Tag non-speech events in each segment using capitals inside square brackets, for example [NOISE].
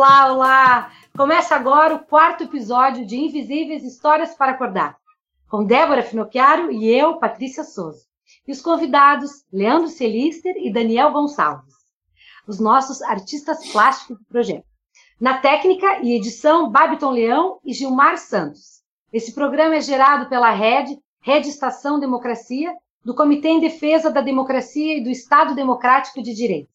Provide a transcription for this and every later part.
Olá, olá! Começa agora o quarto episódio de Invisíveis Histórias para Acordar, com Débora Finocchiaro e eu, Patrícia Souza. E os convidados, Leandro Celister e Daniel Gonçalves, os nossos artistas plásticos do projeto. Na técnica e edição, Babiton Leão e Gilmar Santos. Esse programa é gerado pela Rede, Rede Estação Democracia, do Comitê em Defesa da Democracia e do Estado Democrático de Direito.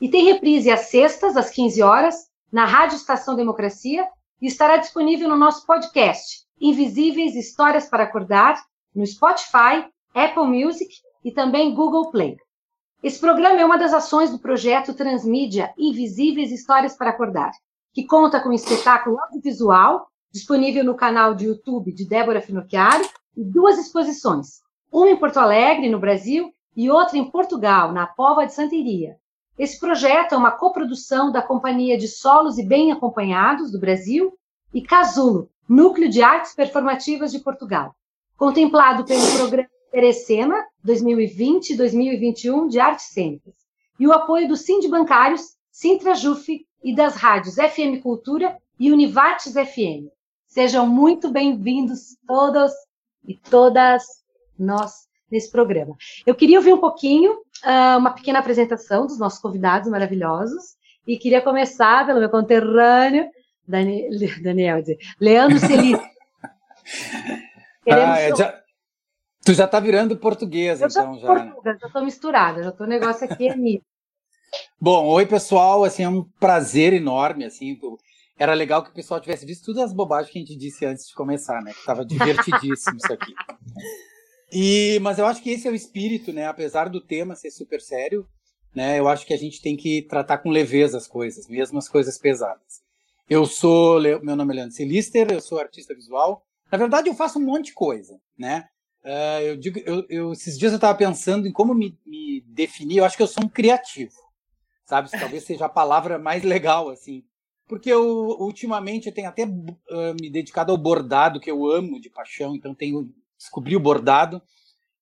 E tem reprise às sextas, às 15 horas, na Rádio Estação Democracia, e estará disponível no nosso podcast, Invisíveis Histórias para Acordar, no Spotify, Apple Music e também Google Play. Esse programa é uma das ações do projeto Transmídia Invisíveis Histórias para Acordar, que conta com um espetáculo audiovisual disponível no canal de YouTube de Débora Finocchiaro e duas exposições, uma em Porto Alegre, no Brasil, e outra em Portugal, na Pova de Santeria, esse projeto é uma coprodução da Companhia de Solos e Bem Acompanhados do Brasil e Casulo, Núcleo de Artes Performativas de Portugal, contemplado pelo programa Terecena 2020-2021 de Artes Cênicas, e o apoio do Sind Bancários, Sintra Juf e das rádios FM Cultura e Univates FM. Sejam muito bem-vindos todos e todas nós nesse programa. Eu queria ouvir um pouquinho, uh, uma pequena apresentação dos nossos convidados maravilhosos, e queria começar pelo meu conterrâneo, Dani, [LAUGHS] Daniel, Leandro Celito. [LAUGHS] ah, já, tu já está virando português, eu então. Já, né? já estou misturada, já estou o negócio aqui é. [LAUGHS] Bom, oi pessoal, assim, é um prazer enorme, assim, era legal que o pessoal tivesse visto todas as bobagens que a gente disse antes de começar, né, que estava divertidíssimo isso aqui. E, mas eu acho que esse é o espírito, né? Apesar do tema ser super sério, né? Eu acho que a gente tem que tratar com leveza as coisas, mesmo as coisas pesadas. Eu sou, meu nome é Leandro Celister, eu sou artista visual. Na verdade, eu faço um monte de coisa, né? Uh, eu digo, eu, eu, esses dias eu estava pensando em como me, me, definir. Eu acho que eu sou um criativo, sabe? Talvez seja a palavra mais legal, assim. Porque eu, ultimamente, eu tenho até uh, me dedicado ao bordado, que eu amo de paixão. Então, tenho descobri o bordado,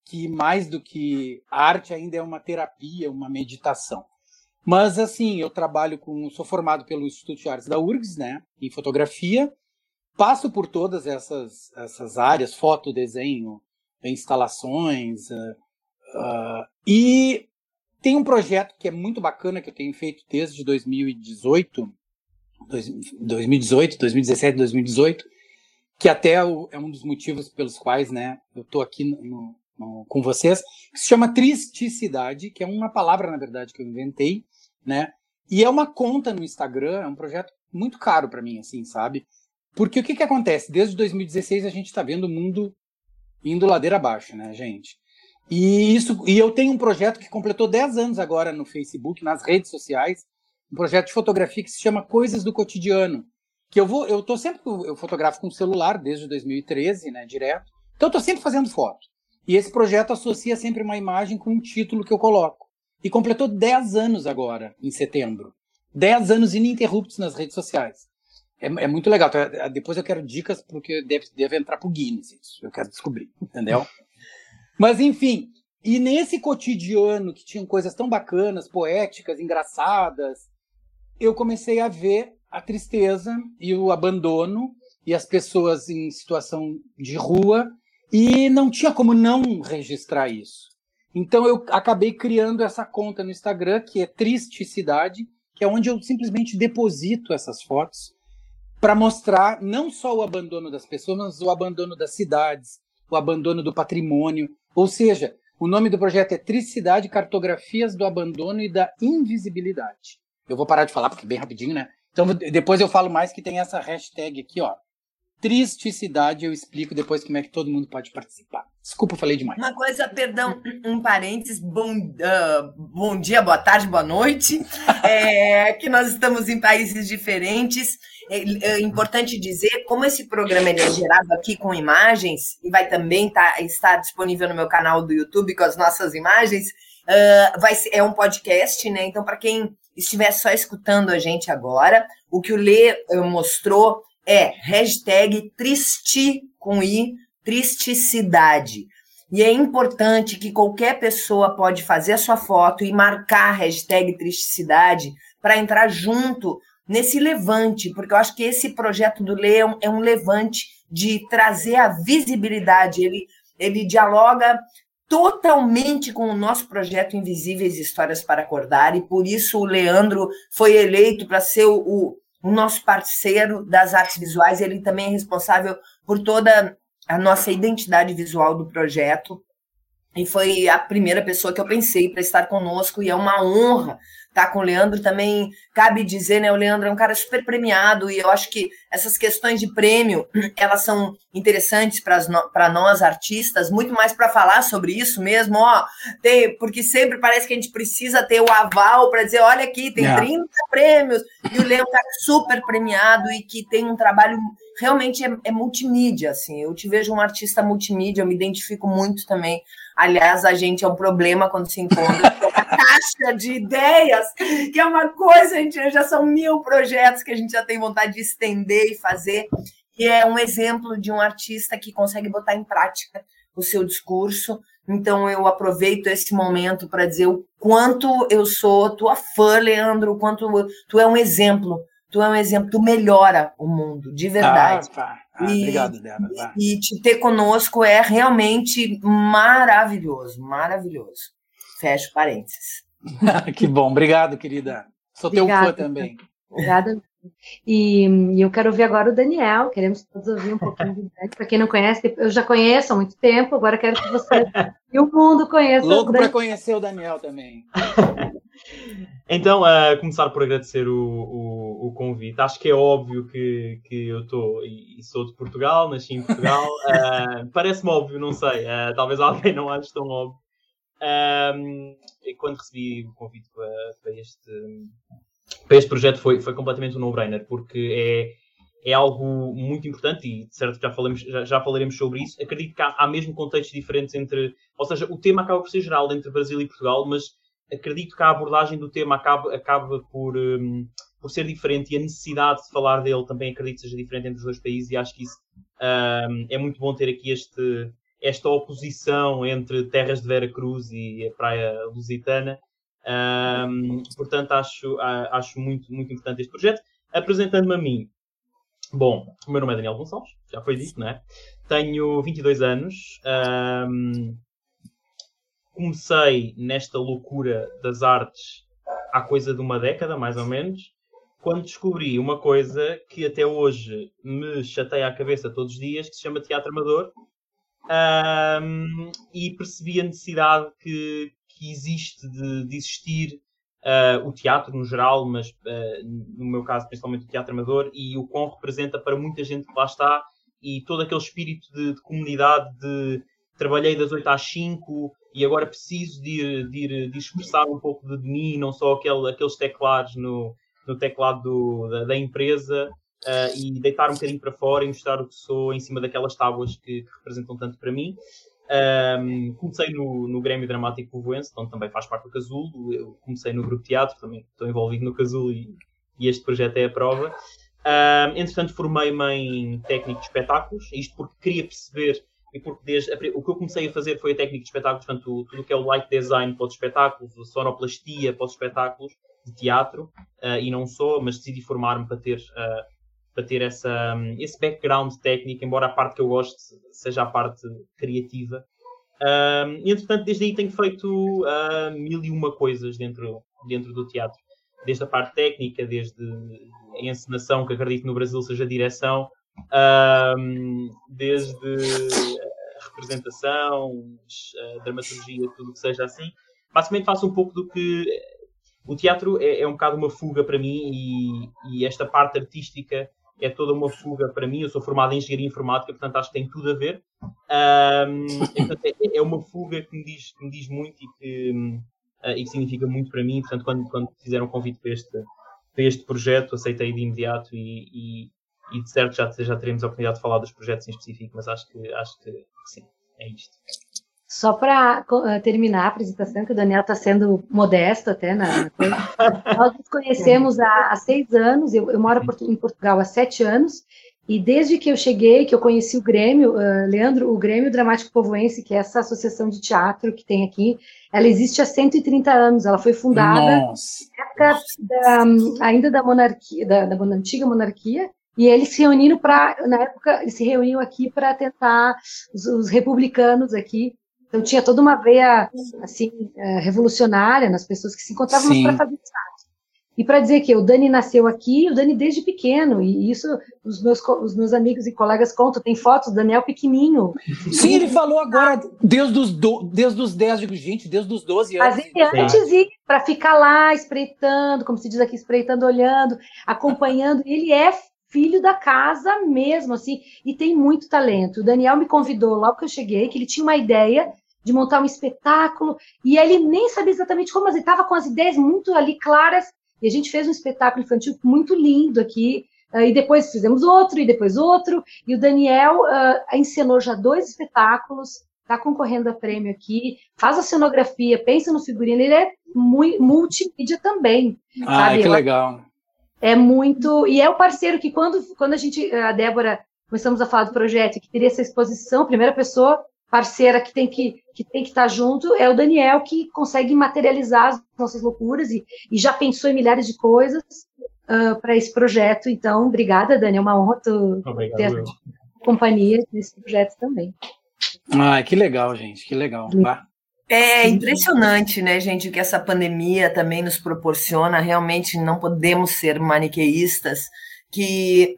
que mais do que arte ainda é uma terapia, uma meditação. Mas assim, eu trabalho com, sou formado pelo Instituto de Artes da URGS, né, em fotografia, passo por todas essas essas áreas, foto, desenho, instalações, uh, uh, e tem um projeto que é muito bacana que eu tenho feito desde 2018, 2018, 2017, 2018, que até é um dos motivos pelos quais né, eu estou aqui no, no, com vocês, que se chama tristicidade, que é uma palavra, na verdade, que eu inventei, né? E é uma conta no Instagram, é um projeto muito caro para mim, assim, sabe? Porque o que, que acontece? Desde 2016 a gente está vendo o mundo indo ladeira abaixo, né, gente? E isso, e eu tenho um projeto que completou 10 anos agora no Facebook, nas redes sociais, um projeto de fotografia que se chama Coisas do Cotidiano, que eu vou, eu tô sempre, eu fotografo com celular desde 2013, né, direto. Então eu tô sempre fazendo foto. E esse projeto associa sempre uma imagem com um título que eu coloco. E completou 10 anos agora, em setembro. 10 anos ininterruptos nas redes sociais. É, é muito legal. Então, é, depois eu quero dicas, porque deve, deve entrar pro Guinness isso. Eu quero descobrir, entendeu? [LAUGHS] Mas enfim, e nesse cotidiano que tinham coisas tão bacanas, poéticas, engraçadas, eu comecei a ver a tristeza e o abandono e as pessoas em situação de rua e não tinha como não registrar isso. Então eu acabei criando essa conta no Instagram que é Tristicidade, que é onde eu simplesmente deposito essas fotos para mostrar não só o abandono das pessoas, mas o abandono das cidades, o abandono do patrimônio. Ou seja, o nome do projeto é Tristicidade, Cartografias do Abandono e da Invisibilidade. Eu vou parar de falar porque é bem rapidinho, né? Então depois eu falo mais que tem essa hashtag aqui, ó. Tristicidade, eu explico depois como é que todo mundo pode participar. Desculpa, falei demais. Uma coisa, perdão, um parênteses, bom, uh, bom dia, boa tarde, boa noite. [LAUGHS] É, que nós estamos em países diferentes. É, é, importante dizer, como esse programa é gerado aqui com imagens, e vai também tá, estar disponível no meu canal do YouTube com as nossas imagens, uh, vai ser, é um podcast, né? Então, para quem estiver só escutando a gente agora, o que o Lê eh, mostrou é hashtag com i, tristicidade. E é importante que qualquer pessoa pode fazer a sua foto e marcar a hashtag tristicidade para entrar junto nesse levante, porque eu acho que esse projeto do Leão é um levante de trazer a visibilidade. Ele, ele dialoga totalmente com o nosso projeto Invisíveis Histórias para Acordar, e por isso o Leandro foi eleito para ser o, o nosso parceiro das artes visuais. Ele também é responsável por toda a nossa identidade visual do projeto. E foi a primeira pessoa que eu pensei para estar conosco, e é uma honra estar com o Leandro. Também cabe dizer, né? O Leandro é um cara super premiado, e eu acho que essas questões de prêmio [CLEARS THROAT] elas são interessantes para nós, artistas, muito mais para falar sobre isso mesmo, ó. Ter, porque sempre parece que a gente precisa ter o aval para dizer: olha aqui, tem yeah. 30 prêmios, e o Leandro é cara super premiado e que tem um trabalho realmente é, é multimídia, assim. Eu te vejo um artista multimídia, eu me identifico muito também Aliás, a gente é um problema quando se encontra com uma [LAUGHS] caixa de ideias, que é uma coisa, a gente já são mil projetos que a gente já tem vontade de estender e fazer. E é um exemplo de um artista que consegue botar em prática o seu discurso. Então eu aproveito esse momento para dizer o quanto eu sou tua fã, Leandro, o quanto tu é um exemplo. Tu é um exemplo, tu melhora o mundo, de verdade. Ah, ah, e, obrigado, Débora. E te ter conosco é realmente maravilhoso, maravilhoso. Fecho parênteses. [LAUGHS] que bom, obrigado, querida. Sou Obrigada. teu fã também. Obrigada. E, e, eu quero ouvir agora o Daniel. Queremos todos ouvir um pouquinho do Daniel. Para quem não conhece, eu já conheço há muito tempo, agora quero que você [LAUGHS] e o mundo conheçam. Louco para conhecer o Daniel também. [LAUGHS] então, uh, começar por agradecer o, o, o, convite. Acho que é óbvio que, que eu estou e, sou de Portugal, nasci em Portugal. Uh, [LAUGHS] Parece-me óbvio, não sei. Uh, talvez alguém não ache tão óbvio. Um, quando recebi o convite para, para este para este projeto foi, foi completamente um no-brainer, porque é, é algo muito importante e, certo, já, falamos, já, já falaremos sobre isso. Acredito que há, há mesmo contextos diferentes entre. Ou seja, o tema acaba por ser geral entre Brasil e Portugal, mas acredito que a abordagem do tema acaba, acaba por, um, por ser diferente e a necessidade de falar dele também acredito seja diferente entre os dois países e acho que isso um, é muito bom ter aqui este, esta oposição entre terras de Vera Cruz e a praia lusitana um, portanto, acho, acho muito, muito importante este projeto. Apresentando-me a mim, bom, o meu nome é Daniel Gonçalves, já foi dito, não é? Tenho 22 anos. Um, comecei nesta loucura das artes há coisa de uma década, mais ou menos, quando descobri uma coisa que até hoje me chateia a cabeça todos os dias, que se chama teatro amador. Um, e percebi a necessidade que, que existe de, de existir uh, o teatro no geral, mas uh, no meu caso principalmente o teatro amador, e o quão representa para muita gente que lá está e todo aquele espírito de, de comunidade de trabalhei das 8 às 5 e agora preciso de ir, de de expressar um pouco de, mim, não só aquele, aqueles teclados no, no teclado do, da, da, empresa uh, e deitar um bocadinho para fora e mostrar o que sou em cima daquelas tábuas que, que representam tanto para mim. Um, comecei no, no Grêmio Dramático Povoense, onde também faz parte do Casulo. Eu comecei no grupo teatro, também estou envolvido no Casulo e, e este projeto é a prova. Um, entretanto, formei-me em técnico de espetáculos, isto porque queria perceber e porque desde o que eu comecei a fazer foi a técnica de espetáculos, portanto, tudo o que é o light design para os espetáculos, a sonoplastia para os espetáculos de teatro, uh, e não só, mas decidi formar-me para ter uh, para ter essa, esse background técnico, embora a parte que eu gosto seja a parte criativa. Um, entretanto, desde aí tenho feito uh, mil e uma coisas dentro, dentro do teatro. Desde a parte técnica, desde a encenação, que acredito no Brasil seja direção, um, desde a representação, a dramaturgia, tudo que seja assim. Basicamente faço um pouco do que o teatro é, é, um bocado uma fuga para mim e, e, esta parte artística é toda uma fuga para mim. Eu sou formado em engenharia informática, portanto acho que tem tudo a ver. Um, é, é, uma fuga que me diz, que me diz muito e que, uh, e que significa muito para mim. Portanto, quando, quando fizeram um convite para este, para este projeto, aceitei de imediato e, e, e de certo já, já teremos a oportunidade de falar dos projetos em específico, mas acho que, acho que sim, é isto. Só para uh, terminar a apresentação, que o Daniel está sendo modesto até na coisa. Nós nos conhecemos há, há seis anos, eu, eu, moro em Portugal há sete anos, E desde que eu cheguei, que eu conheci o Grêmio, uh, Leandro, o Grêmio Dramático Povoense, que é essa associação de teatro que tem aqui, ela existe há 130 anos. Ela foi fundada época da, ainda da monarquia, da, da antiga monarquia, e eles se reuniram para, na época, eles se reuniam aqui para tentar os, os, republicanos aqui. Então tinha toda uma veia assim uh, revolucionária nas pessoas que se encontravam para fazer teatro. E para dizer que o Dani nasceu aqui, o Dani desde pequeno, e isso os meus, os meus amigos e colegas contam, tem fotos do Daniel pequenininho. Sim, ele falou agora, desde os, do, desde os 10, digo, gente, desde os 12 anos. Mas ele antes ir para ficar lá espreitando, como se diz aqui, espreitando, olhando, acompanhando, ele é filho da casa mesmo, assim, e tem muito talento. O Daniel me convidou logo que eu cheguei, que ele tinha uma ideia de montar um espetáculo, e ele nem sabia exatamente como, mas ele estava com as ideias muito ali claras, e a gente fez um espetáculo infantil muito lindo aqui, uh, e depois fizemos outro, e depois outro, e o Daniel uh, encenou já dois espetáculos, está concorrendo a prêmio aqui, faz a cenografia, pensa no figurino, ele é multimídia também. Ah, sabe? que legal. É muito. E é o parceiro que, quando, quando a gente, a Débora, começamos a falar do projeto, que teria essa exposição, a primeira pessoa parceira que tem que, que tem que estar junto é o Daniel, que consegue materializar as nossas loucuras e, e já pensou em milhares de coisas uh, ah, para esse projeto. Então, obrigada, Dani, é uma honra tu Obrigado, ter a companhia nesse projeto também. Ah, que legal, gente, que legal. É impressionante, né, gente, o que essa pandemia também nos proporciona. Realmente não podemos ser maniqueístas, que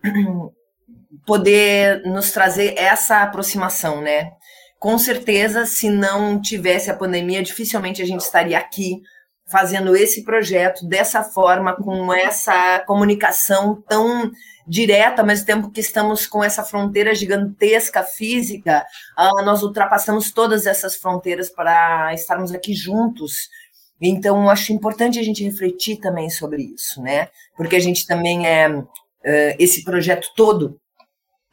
[CLEARS THROAT] poder nos trazer essa aproximação, né? com certeza, se não tivesse a pandemia, dificilmente a gente estaria aqui fazendo esse projeto dessa forma, com essa comunicação tão direta, mesmo tempo que estamos com essa fronteira gigantesca física, uh, nós ultrapassamos todas essas fronteiras para estarmos aqui juntos. Então, acho importante a gente refletir também sobre isso, né? Porque a gente também é. Uh, esse projeto todo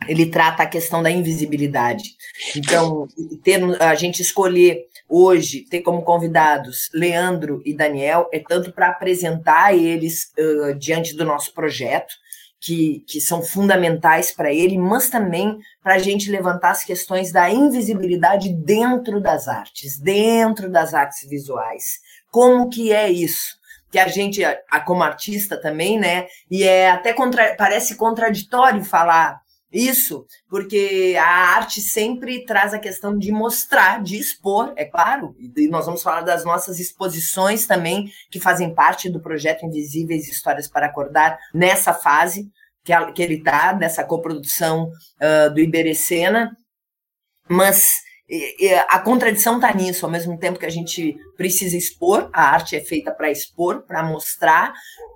ele trata a questão da invisibilidade. Então, ter, a gente escolher hoje ter como convidados Leandro e Daniel é tanto para apresentar eles uh, diante do nosso projeto, que, que são fundamentais para ele, mas também para a gente levantar as questões da invisibilidade dentro das artes, dentro das artes visuais. Como que é isso? que a gente, como artista também, né? E é até contra, parece contraditório falar isso, porque a arte sempre traz a questão de mostrar, de expor, é claro. E nós vamos falar das nossas exposições também, que fazem parte do projeto Invisíveis Histórias para Acordar, nessa fase que, ele está, nessa coprodução uh, do Iberecena. Mas a contradição está nisso, ao mesmo tempo que a gente precisa expor, a arte é feita para expor, para mostrar,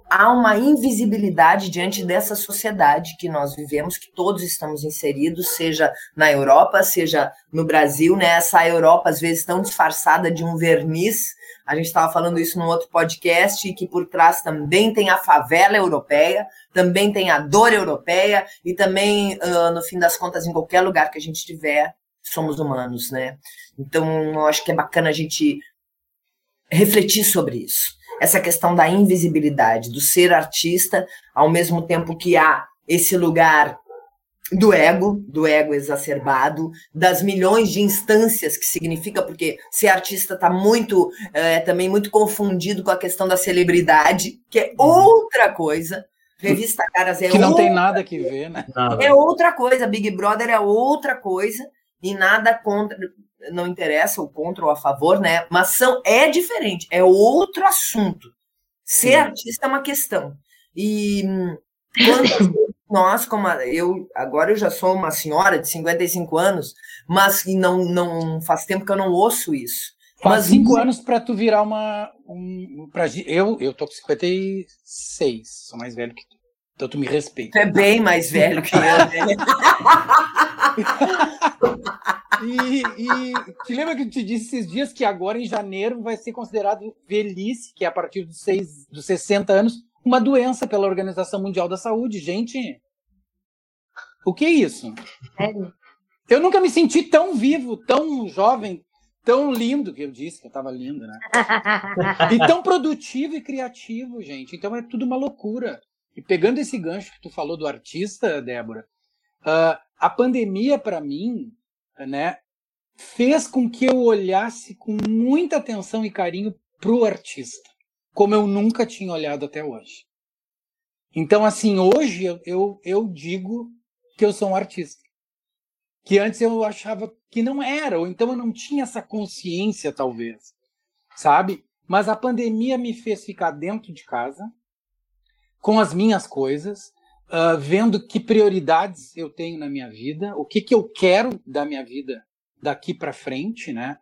há uma invisibilidade diante dessa sociedade que nós vivemos, que todos estamos inseridos, seja na Europa, seja no Brasil, né? Essa Europa, às vezes, tão disfarçada de um verniz. A gente estava falando isso num outro podcast, que por trás também tem a favela europeia, também tem a dor europeia, e também, no fim das contas, em qualquer lugar que a gente estiver, somos humanos, né? Então, eu acho que é bacana a gente refletir sobre isso essa questão da invisibilidade, do ser artista, ao mesmo tempo que há esse lugar do ego, do ego exacerbado, das milhões de instâncias que significa, porque ser artista está muito, é, também muito confundido com a questão da celebridade, que é outra coisa. Revista Caras é Que não outra, tem nada que ver, né? É outra coisa, Big Brother é outra coisa, e nada contra não interessa o contra ou a favor, né? Mas são, é diferente, é outro assunto. Ser Sim. artista é uma questão. E quando [COUGHS] nós, como a, eu, agora eu já sou uma senhora de 55 anos, mas não, não faz tempo que eu não ouço isso. Faz mas, cinco anos para tu virar uma. Um, pra, eu, eu tô com 56, sou mais velho que tu. Então tu me respeita. Tu é bem mais velho que eu, né? E, e te lembra que eu te disse esses dias que agora em janeiro vai ser considerado velhice, que é a partir dos, seis, dos 60 anos, uma doença pela Organização Mundial da Saúde. Gente, o que é isso? Eu nunca me senti tão vivo, tão jovem, tão lindo, que eu disse que eu estava lindo, né? [LAUGHS] e tão produtivo e criativo, gente. Então é tudo uma loucura. E pegando esse gancho que tu falou do artista, Débora, Uh, a pandemia, para mim, né, fez com que eu olhasse com muita atenção e carinho para o artista, como eu nunca tinha olhado até hoje. Então, assim, hoje eu, eu, eu digo que eu sou um artista. Que antes eu achava que não era, ou então eu não tinha essa consciência, talvez. Sabe? Mas a pandemia me fez ficar dentro de casa, com as minhas coisas, uh, vendo que prioridades eu tenho na minha vida, o que, que eu quero da minha vida daqui para frente, né?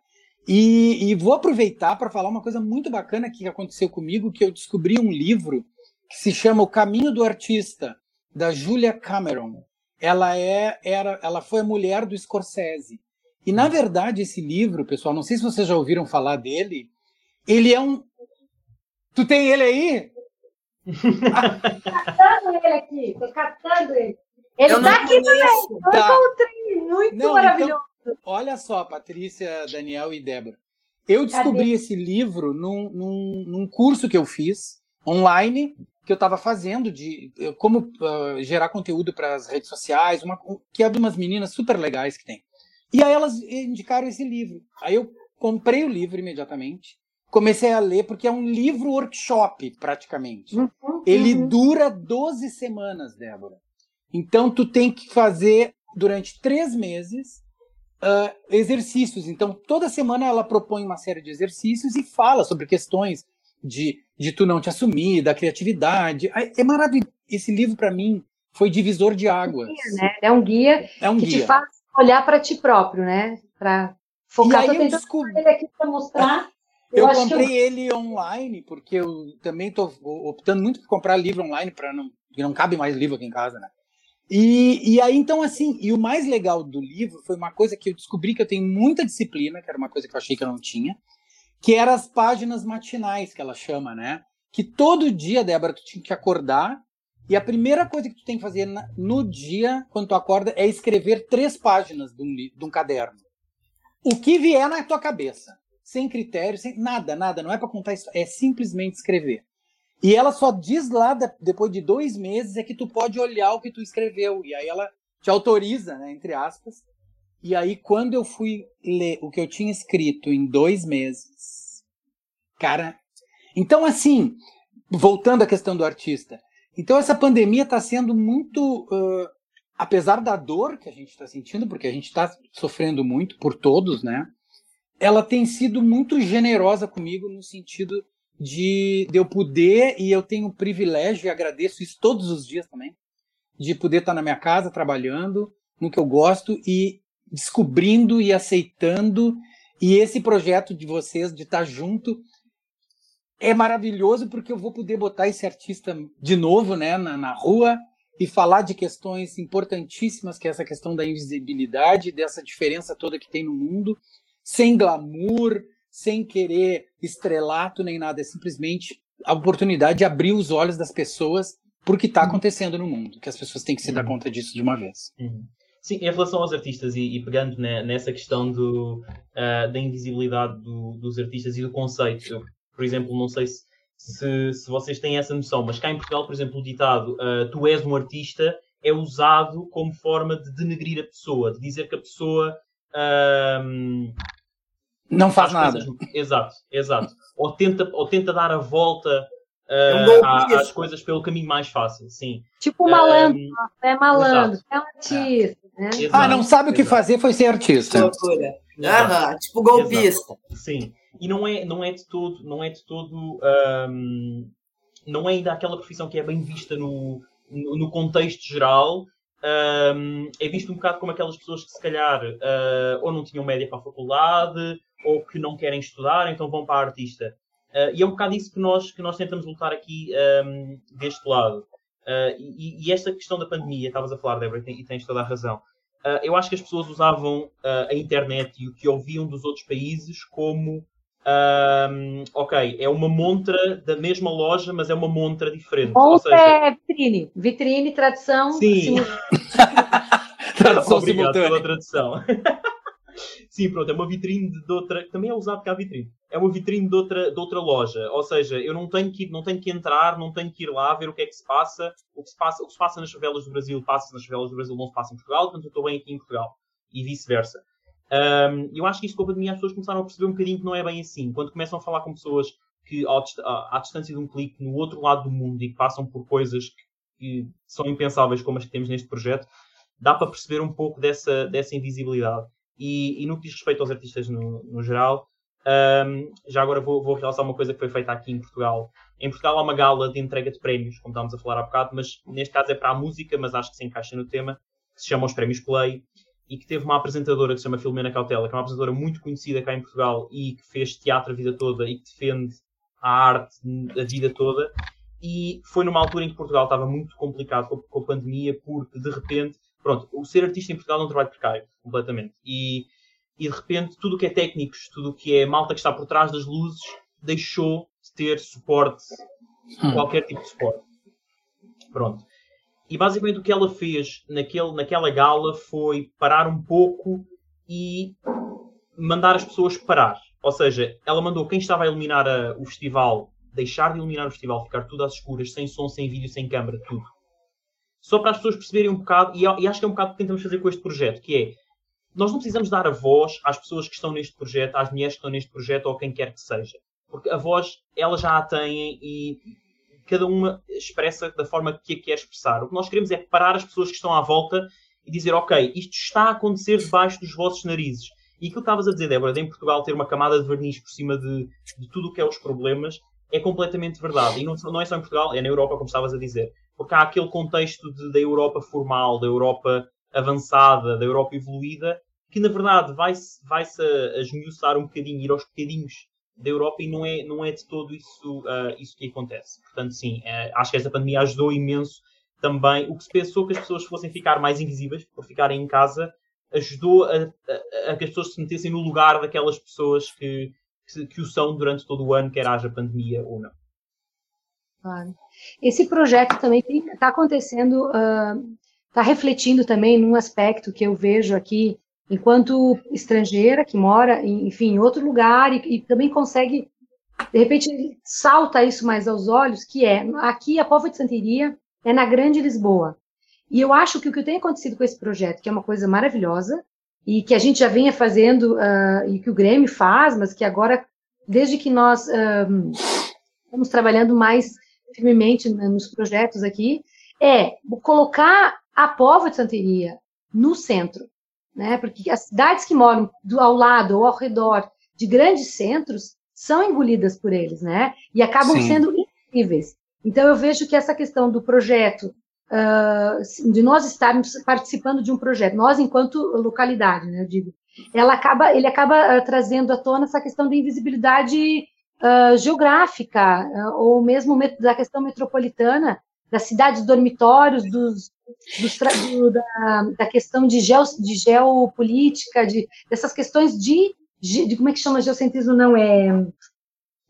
E, e vou aproveitar para falar uma coisa muito bacana que aconteceu comigo, que eu descobri um livro que se chama O Caminho do Artista, da Julia Cameron. Ela é, era, ela foi a mulher do Scorsese. E na verdade esse livro, pessoal, não sei se vocês já ouviram falar dele, ele é um. Tu tem ele aí? Catando ele aqui, tô catando ele. Ele eu tá aqui conheço. também. Tá. Eu encontrei, muito não, maravilhoso. Então, olha só, Patrícia, Daniel e Débora. Eu descobri Cadê? esse livro num, num, num, curso que eu fiz online, que eu estava fazendo de como uh, gerar conteúdo para as redes sociais, uma, que é de umas meninas super legais que tem. E aí elas indicaram esse livro. Aí eu comprei o livro imediatamente comecei a ler porque é um livro workshop, praticamente. Uhum, Ele uhum. dura 12 semanas, Débora. Então, tu tem que fazer durante três meses uh, exercícios. Então, toda semana ela propõe uma série de exercícios e fala sobre questões de, de tu não te assumir, da criatividade. É maravilhoso. Esse livro, para mim, foi divisor de águas. É um guia, né? é um guia é um que guia. te faz olhar para ti próprio, né? Para focar. E aí eu descobri... aqui para mostrar eu, eu comprei eu... ele online, porque eu também estou optando muito por comprar livro online, para não, porque não cabe mais livro aqui em casa, né? E, e aí, então, assim, e o mais legal do livro foi uma coisa que eu descobri que eu tenho muita disciplina, que era uma coisa que eu achei que eu não tinha, que eram as páginas matinais, que ela chama, né? Que todo dia, Débora, tu tinha que acordar, e a primeira coisa que tu tem que fazer no dia, quando tu acorda, é escrever três páginas de um, de um caderno. O que vier na tua cabeça sem critério, sem nada, nada. Não é para contar isso, é simplesmente escrever. E ela só diz lá, depois de dois meses, é que tu pode olhar o que tu escreveu. E aí ela te autoriza, né, entre aspas. E aí, quando eu fui ler o que eu tinha escrito em dois meses, cara. Então, assim, voltando à questão do artista. Então, essa pandemia está sendo muito. Uh, apesar da dor que a gente está sentindo, porque a gente está sofrendo muito por todos, né? Ela tem sido muito generosa comigo no sentido de, de eu poder, e eu tenho o privilégio, e agradeço isso todos os dias também, de poder estar na minha casa trabalhando no que eu gosto e descobrindo e aceitando. E esse projeto de vocês, de estar junto, é maravilhoso porque eu vou poder botar esse artista de novo né, na, na rua e falar de questões importantíssimas, que é essa questão da invisibilidade, dessa diferença toda que tem no mundo sem glamour, sem querer estrelato nem nada, é simplesmente a oportunidade de abrir os olhos das pessoas por que está uhum. acontecendo no mundo, que as pessoas têm que se dar uhum. conta disso de uma vez. Uhum. Sim, em relação aos artistas e, e pegando né, nessa questão do, uh, da invisibilidade do, dos artistas e do conceito, eu, por exemplo, não sei se, se, se, vocês têm essa noção, mas cá em Portugal, por exemplo, o ditado uh, tu és um artista é usado como forma de denegrir a pessoa, de dizer que a pessoa uh, não faz nada. Coisas... Exato, exato. Ou tenta, ou tenta dar a volta uh, às coisas pelo caminho mais fácil, sim. Tipo o malandro, um, é malandro, é um artista. Né? ah, não sabe o que fazer, foi ser artista. Loucura. Aham, tipo golpista. Exato. Sim. E não é, não é de todo, não é de todo, um, não é ainda aquela profissão que é bem vista no, no, no contexto geral, um, é visto um bocado como aquelas pessoas que se calhar uh, ou não tinham média para a faculdade ou que não querem estudar, então vão para a artista. Uh, e é um bocado isso que nós, que nós tentamos lutar aqui um, deste lado. Uh, e, e, esta questão da pandemia, estavas a falar, Débora, e tens toda a razão. Uh, eu acho que as pessoas usavam a internet e o que ouviam dos outros países como um, ok, é uma montra da mesma loja, mas é uma montra diferente. Montra seja... é vitrine. Vitrine, tradução. Sim. [LAUGHS] [LAUGHS] tradução Obrigado simultânea. pela tradução. Sim, pronto, é uma vitrine de outra, também é usado cá a vitrine. é uma vitrine de outra, de outra loja. Ou seja, eu não tenho, que ir, não tenho que entrar, não tenho que ir lá ver o que é que se passa. O que se passa, o que se passa nas favelas do Brasil passa nas favelas do Brasil, não se passa em Portugal, portanto eu estou bem aqui em Portugal. E vice-versa. Um, eu acho que isso com a pandemia as pessoas começaram a perceber um bocadinho que não é bem assim. Quando começam a falar com pessoas que à distância de um clique no outro lado do mundo e que passam por coisas que, que são impensáveis como as que temos neste projeto, dá para perceber um pouco dessa, dessa invisibilidade. E, e no que diz respeito aos artistas no, no geral, um, já agora vou, vou realçar uma coisa que foi feita aqui em Portugal. Em Portugal há uma gala de entrega de prémios, como estávamos a falar há bocado, mas neste caso é para a música, mas acho que se encaixa no tema, que se chama os Prémios Play, e que teve uma apresentadora que se chama Filomena Cautela, que é uma apresentadora muito conhecida cá em Portugal e que fez teatro a vida toda e que defende a arte a vida toda. E foi numa altura em que Portugal estava muito complicado com, com a pandemia, porque de repente, pronto, o ser artista em Portugal é um trabalho precário, completamente. E, e de repente, tudo o que é técnicos, tudo o que é malta que está por trás das luzes, deixou de ter suporte, hum. qualquer tipo de suporte. Pronto. E basicamente o que ela fez naquele, naquela gala foi parar um pouco e mandar as pessoas parar. Ou seja, ela mandou quem estava a iluminar a, o festival deixar de iluminar o festival, ficar tudo às escuras, sem som, sem vídeo, sem câmara, tudo. Só para as pessoas perceberem um bocado, e, e acho que é um bocado o que tentamos fazer com este projeto, que é, nós não precisamos dar a voz às pessoas que estão neste projeto, às mulheres que estão neste projeto, ou quem quer que seja. Porque a voz, elas já a têm e cada uma expressa da forma que a quer expressar. O que nós queremos é parar as pessoas que estão à volta e dizer, ok, isto está a acontecer debaixo dos vossos narizes. E aquilo que estavas a dizer, Débora, de em Portugal ter uma camada de verniz por cima de, de tudo o que é os problemas, é completamente verdade. E não, não, é só em Portugal, é na Europa, como estavas a dizer. Porque há aquele contexto de, da Europa formal, da Europa avançada, da Europa evoluída, que na verdade vai-se vai -se a, a esmiuçar um bocadinho, ir aos bocadinhos da Europa e não é, não é de todo isso, uh, isso que acontece. Portanto, sim, uh, acho que esta pandemia ajudou imenso também. O que se pensou que as pessoas fossem ficar mais invisíveis, por ficarem em casa, ajudou a, a, a, que as pessoas se metessem no lugar daquelas pessoas que, que, que, o são durante todo o ano, quer haja pandemia ou não. Claro. Esse projeto também está acontecendo, está uh, refletindo também num aspecto que eu vejo aqui, enquanto estrangeira que mora, enfim, em outro lugar e, e também consegue, de repente, salta isso mais aos olhos, que é, aqui a Povo de Santeria é na Grande Lisboa. E eu acho que o que tem acontecido com esse projeto, que é uma coisa maravilhosa, e que a gente já vinha fazendo, uh, e que o Grêmio faz, mas que agora, desde que nós uh, estamos trabalhando mais firmemente nos projetos aqui, é colocar a Povo de Santeria no centro, né? Porque as cidades que moram do, ao lado ou ao redor de grandes centros são engolidas por eles, né? E acabam Sim. sendo incríveis. Então eu vejo que essa questão do projeto uh, de nós estarmos participando de um projeto, nós enquanto localidade, né, eu digo, ela acaba, ele acaba uh, trazendo à tona essa questão da invisibilidade uh, geográfica, ou mesmo da questão metropolitana, das cidades dormitórios, dos, dos do, da, da, questão de, geo, de geopolítica, de, dessas questões de, de, como é que chama geocentrismo, não é...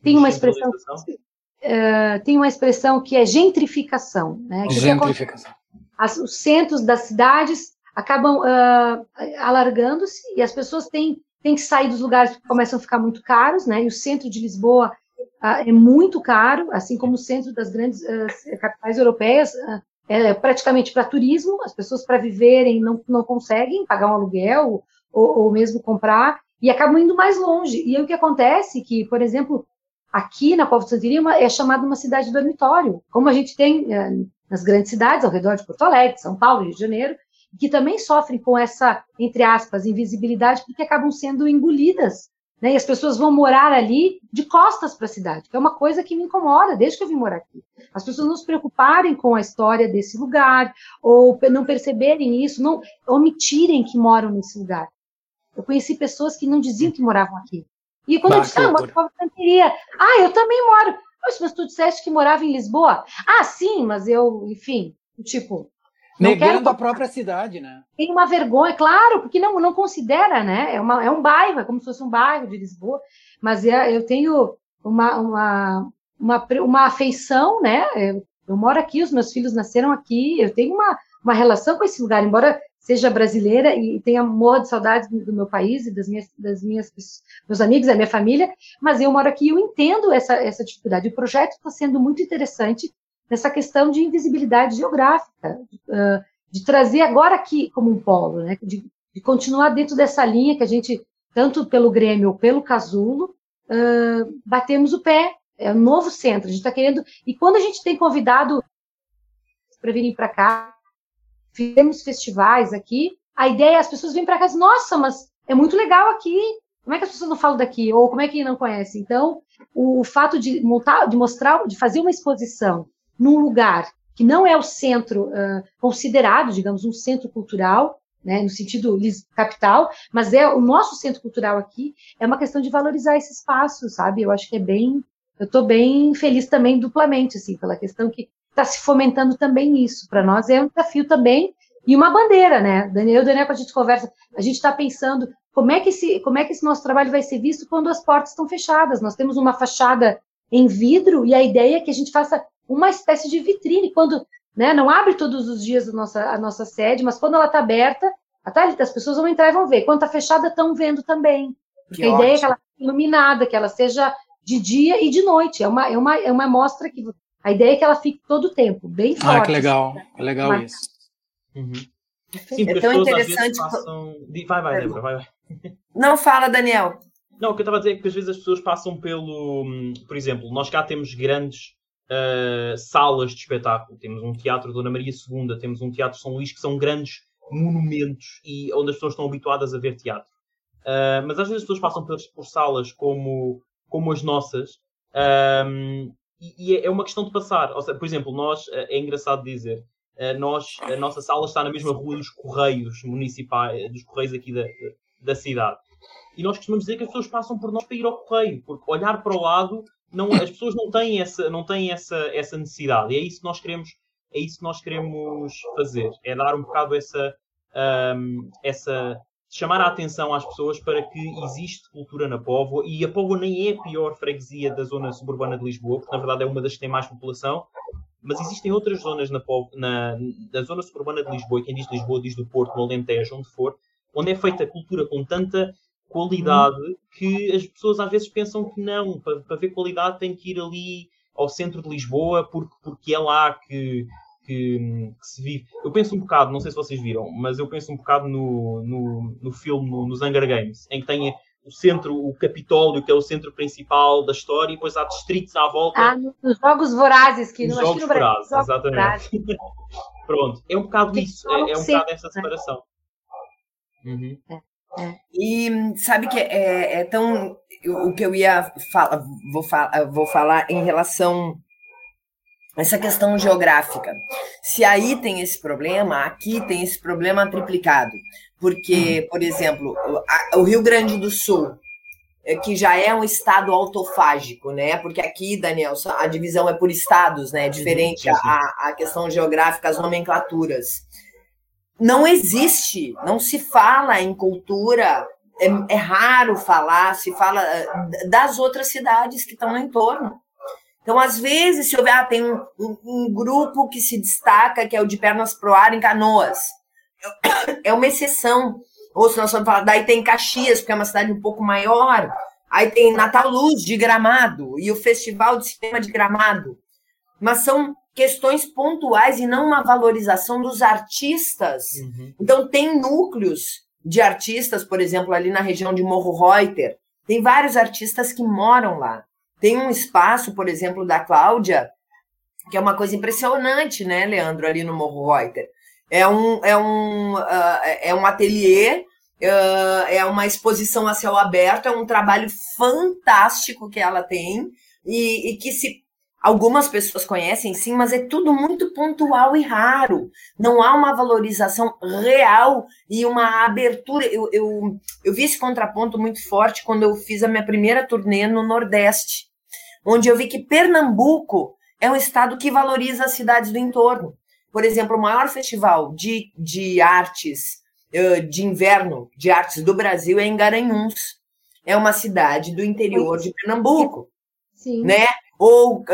Tem uma expressão uh, tem uma expressão que é gentrificação. Né? Que gentrificação. As, os centros das cidades acabam uh, alargando-se e as pessoas têm, têm que sair dos lugares que começam a ficar muito caros, né? E o centro de Lisboa uh, é muito caro, assim como o centro das grandes uh, capitais europeias, é praticamente para turismo, as pessoas para viverem não, não conseguem pagar um aluguel ou, ou mesmo comprar, e acabam indo mais longe. E aí o que acontece que, por exemplo, Aqui na Povo de Santiria é chamada uma cidade dormitório, como a gente tem é, nas grandes cidades ao redor de Porto Alegre, São Paulo, Rio de Janeiro, que também sofrem com essa, entre aspas, invisibilidade, porque acabam sendo engolidas. Né? E as pessoas vão morar ali de costas para a cidade, que é uma coisa que me incomoda desde que eu vim morar aqui. As pessoas não se preocuparem com a história desse lugar, ou não perceberem isso, não omitirem que moram nesse lugar. Eu conheci pessoas que não diziam que moravam aqui. E quando bah, eu disse, ah, mas pobre canteria. Ah, eu também moro. Poxa, mas tu disseste que morava em Lisboa? Ah, sim, mas eu, enfim, tipo. Negando quero... a própria cidade, né? Tem uma vergonha, claro, porque não, não considera, né? É, uma, é um bairro, é como se fosse um bairro de Lisboa, mas é, eu tenho uma, uma, uma, uma afeição, né? Eu, eu moro aqui, os meus filhos nasceram aqui, eu tenho uma, uma relação com esse lugar, embora seja brasileira e tenha morro de saudades do meu país e das minhas, das minhas meus amigos, da minha família, mas eu moro aqui e eu entendo essa, essa dificuldade. O projeto está sendo muito interessante nessa questão de invisibilidade geográfica, de trazer agora aqui como um polo, né, de, de, continuar dentro dessa linha que a gente, tanto pelo Grêmio ou pelo Casulo, batemos o pé, é um novo centro, a gente está querendo, e quando a gente tem convidado para virem para cá, fizemos festivais aqui, a ideia é as pessoas vêm para cá e dizem, nossa, mas é muito legal aqui, como é que as pessoas não falam daqui? Ou como é que não conhecem? Então, o fato de montar, de mostrar, de fazer uma exposição num lugar que não é o centro uh, considerado, digamos, um centro cultural, né, no sentido capital, mas é o nosso centro cultural aqui, é uma questão de valorizar esse espaço, sabe? Eu acho que é bem, eu estou bem feliz também duplamente, assim, pela questão que está se fomentando também isso. Para nós é um desafio também e uma bandeira, né? Daniel, Daniel, quando a gente conversa, a gente está pensando como é que esse, como é que esse nosso trabalho vai ser visto quando as portas estão fechadas. Nós temos uma fachada em vidro e a ideia é que a gente faça uma espécie de vitrine quando, né? Não abre todos os dias a nossa, a nossa sede, mas quando ela está aberta, as pessoas vão entrar e vão ver. Quando está fechada, estão vendo também. Porque que a ótimo. ideia é que ela seja iluminada, que ela seja de dia e de noite. É uma, é uma, é uma mostra que a ideia é que ela fique todo o tempo, bem forte. Ah, que legal. É legal Mas... isso. Uhum. Sim, é tão interessante. Passam... Vai, vai, Débora, vai, vai. Não fala, Daniel. Não, o que eu estava a dizer é que às vezes as pessoas passam pelo. Por exemplo, nós cá temos grandes uh, salas de espetáculo. Temos um teatro Dona Maria II, temos um teatro São Luís, que são grandes monumentos e onde as pessoas estão habituadas a ver teatro. Uh, mas às vezes as pessoas passam por, por salas como, como as nossas um, e, é, é uma questão de passar. Ou seja, por exemplo, nós, eh, é engraçado dizer, nós, a nossa sala está na mesma rua dos Correios municipais, dos Correios aqui da, da cidade. E nós costumamos dizer que as pessoas passam por nós para ir ao correio, porque olhar para o lado, não, as pessoas não têm, essa, não têm essa, essa necessidade. E é isso que nós queremos, é isso que nós queremos fazer, é dar um bocado essa, um, essa chamar a atenção às pessoas para que existe cultura na Póvoa. E a Póvoa nem é a pior freguesia da zona suburbana de Lisboa, porque na verdade é uma das que tem mais população, mas existem outras zonas na, na, na zona suburbana de Lisboa, e quem diz Lisboa diz do Porto, no Alentejo, onde for, onde é feita cultura com tanta qualidade que as pessoas às vezes pensam que não, para, para ver qualidade tem que ir ali ao centro de Lisboa porque, porque é lá que que, que, se vive. Eu penso um bocado, não sei se vocês viram, mas eu penso um bocado no, no, no filme, no, nos Hunger Games, em que tem o centro, o Capitólio, que é o centro principal da história, e depois há distritos à volta. Ah, nos Jogos Vorazes, que nos no Jogos Vorazes, exatamente. [LAUGHS] Pronto, é um bocado isso, é, é um bocado essa né? separação. Uhum. É. É. E sabe que é, é, tão. O que eu ia falar, vou, vou falar em relação essa questão geográfica. Se aí tem esse problema, aqui tem esse problema triplicado. Porque, por exemplo, o Rio Grande do Sul, é, que já é um estado autofágico, né? Porque aqui, Daniel, a divisão é por estados, né? É diferente a, a questão geográfica, as nomenclaturas. Não existe, não se fala em cultura, é, é raro falar, se fala eh, das outras cidades que estão no entorno. Então, às vezes, se houver, ah, tem um, um, um, grupo que se destaca, que é o de Pernas Pro Ar em Canoas. É uma exceção. Ou se nós formos falar, daí tem Caxias, porque é uma cidade um pouco maior. Aí tem Natal Luz de Gramado e o Festival de Cinema de Gramado. Mas são questões pontuais e não uma valorização dos artistas. Uhum. Então, tem núcleos de artistas, por exemplo, ali na região de Morro Reuter. Tem vários artistas que moram lá. Tem um espaço, por exemplo, da Cláudia, que é uma coisa impressionante, né, Leandro, ali no Morro Reuter. É um, é um, uh, é um ateliê, uh, é uma exposição a céu aberto, é um trabalho fantástico que ela tem e, e que se Algumas pessoas conhecem, sim, mas é tudo muito pontual e raro. Não há uma valorização real e uma abertura. Eu, eu, eu vi esse contraponto muito forte quando eu fiz a minha primeira turnê no Nordeste onde eu vi que Pernambuco é um estado que valoriza as cidades do entorno. Por exemplo, o maior festival de, de artes de inverno de artes do Brasil é em Garanhuns. É uma cidade do interior de Pernambuco. Sim. Né? Ou uh,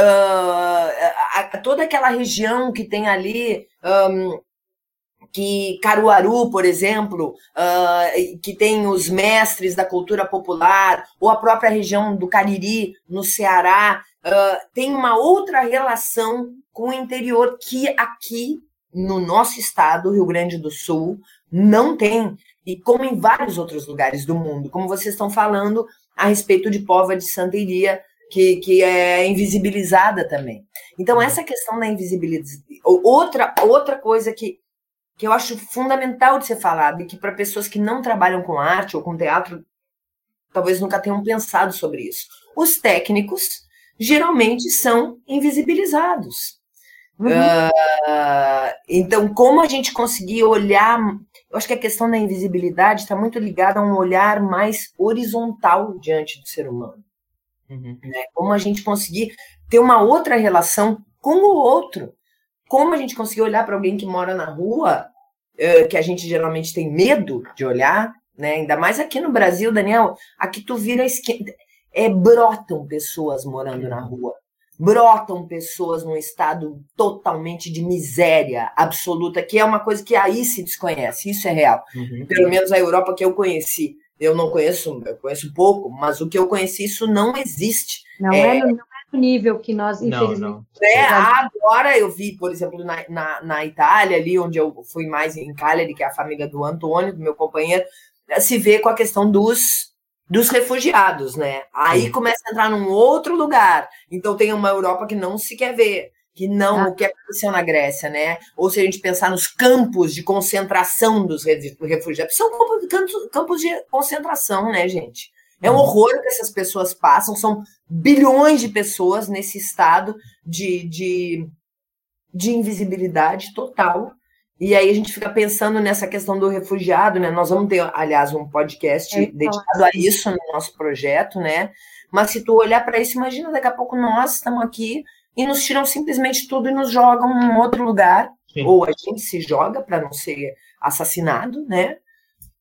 a, toda aquela região que tem ali um, que Caruaru, por exemplo, uh, que tem os mestres da cultura popular, ou a própria região do Cariri, no Ceará, uh, tem uma outra relação com o interior que aqui no nosso estado, Rio Grande do Sul, não tem, e como em vários outros lugares do mundo, como vocês estão falando a respeito de Pova de Santa Iria, que, que é invisibilizada também. Então, essa questão da invisibilidade. Outra, outra coisa que que eu acho fundamental de ser falado e que para pessoas que não trabalham com arte ou com teatro talvez nunca tenham pensado sobre isso. Os técnicos geralmente são invisibilizados. Uhum. Uh, então, como a gente conseguir olhar, eu acho que a questão da invisibilidade está muito ligada a um olhar mais horizontal diante do ser humano. Uhum. Né? Como a gente conseguir ter uma outra relação com o outro como a gente conseguiu olhar para alguém que mora na rua, uh, que a gente geralmente tem medo de olhar, né? Ainda mais aqui no Brasil, Daniel, aqui tu vira esquerda. É, brotam pessoas morando na rua. Brotam pessoas num estado totalmente de miséria absoluta, que é uma coisa que aí se desconhece, isso é real. Uhum. Pelo menos a Europa que eu conheci. Eu não conheço, eu conheço pouco, mas o que eu conheci, isso não existe. Não é, é, não nível que nós, infelizmente. Não, não. É, agora eu vi, por exemplo, na, na, na, Itália, ali onde eu fui mais em Cagliari, que é a família do Antônio, do meu companheiro, se vê com a questão dos, dos refugiados, né? Aí Sim. começa a entrar num outro lugar. Então tem uma Europa que não se quer ver. Que não, ah. o que aconteceu na Grécia, né? Ou se a gente pensar nos campos de concentração dos refugiados, são campos, de concentração, né, gente? É um horror que essas pessoas passam, são bilhões de pessoas nesse estado de, de, de invisibilidade total. E aí a gente fica pensando nessa questão do refugiado, né? Nós vamos ter, aliás, um podcast é, dedicado a isso no nosso projeto, né? Mas se tu olhar para isso, imagina daqui a pouco nós estamos aqui e nos tiram simplesmente tudo e nos jogam em outro lugar, Sim. ou a gente se joga para não ser assassinado, né?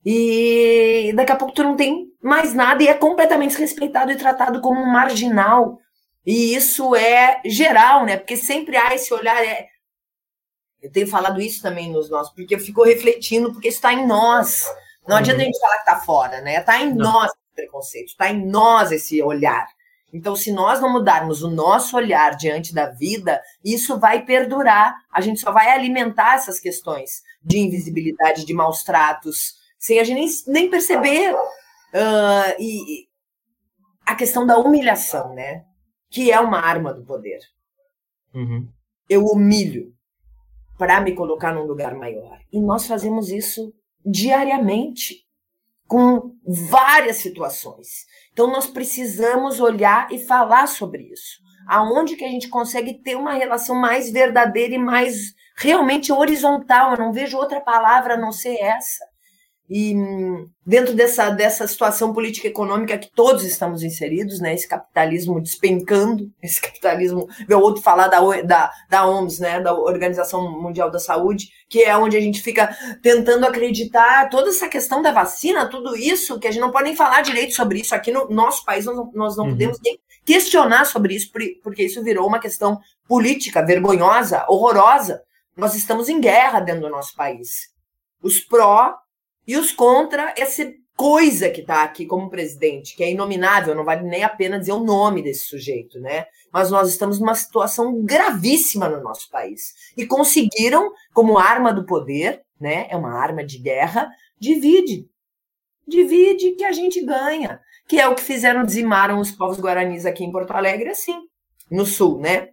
E daqui a pouco tu não tem mais nada e é completamente desrespeitado e tratado como um marginal. E isso é geral, né? Porque sempre há esse olhar. É... Eu tenho falado isso também nos nossos, porque eu fico refletindo, porque isso está em nós. Não adianta a gente falar que está fora, né? Está em não. nós esse preconceito, está em nós esse olhar. Então, se nós não mudarmos o nosso olhar diante da vida, isso vai perdurar. A gente só vai alimentar essas questões de invisibilidade, de maus tratos, sem a gente nem, nem perceber. Uh, e a questão da humilhação, né? Que é uma arma do poder. Uhum. Eu humilho para me colocar num lugar maior. E nós fazemos isso diariamente, com várias situações. Então nós precisamos olhar e falar sobre isso. Aonde que a gente consegue ter uma relação mais verdadeira e mais realmente horizontal? Eu não vejo outra palavra a não ser essa. E dentro dessa, dessa situação política econômica que todos estamos inseridos, né, esse capitalismo despencando, [LAUGHS] esse capitalismo, ver o outro falar da, da, da OMS, né, da Organização Mundial da Saúde, que é onde a gente fica tentando acreditar toda essa questão da vacina, tudo isso, que a gente não pode nem falar direito sobre isso. Aqui no nosso país nós não, nós não uhum. podemos nem questionar sobre isso, porque isso virou uma questão política vergonhosa, horrorosa. Nós estamos em guerra dentro do nosso país. Os pró e os contra essa coisa que está aqui como presidente, que é inominável, não vale nem a pena dizer o nome desse sujeito, né? Mas nós estamos numa situação gravíssima no nosso país. E conseguiram, como arma do poder, né? É uma arma de guerra, divide. Divide que a gente ganha. Que é o que fizeram, dizimaram os povos guaranis aqui em Porto Alegre, assim, no sul, né?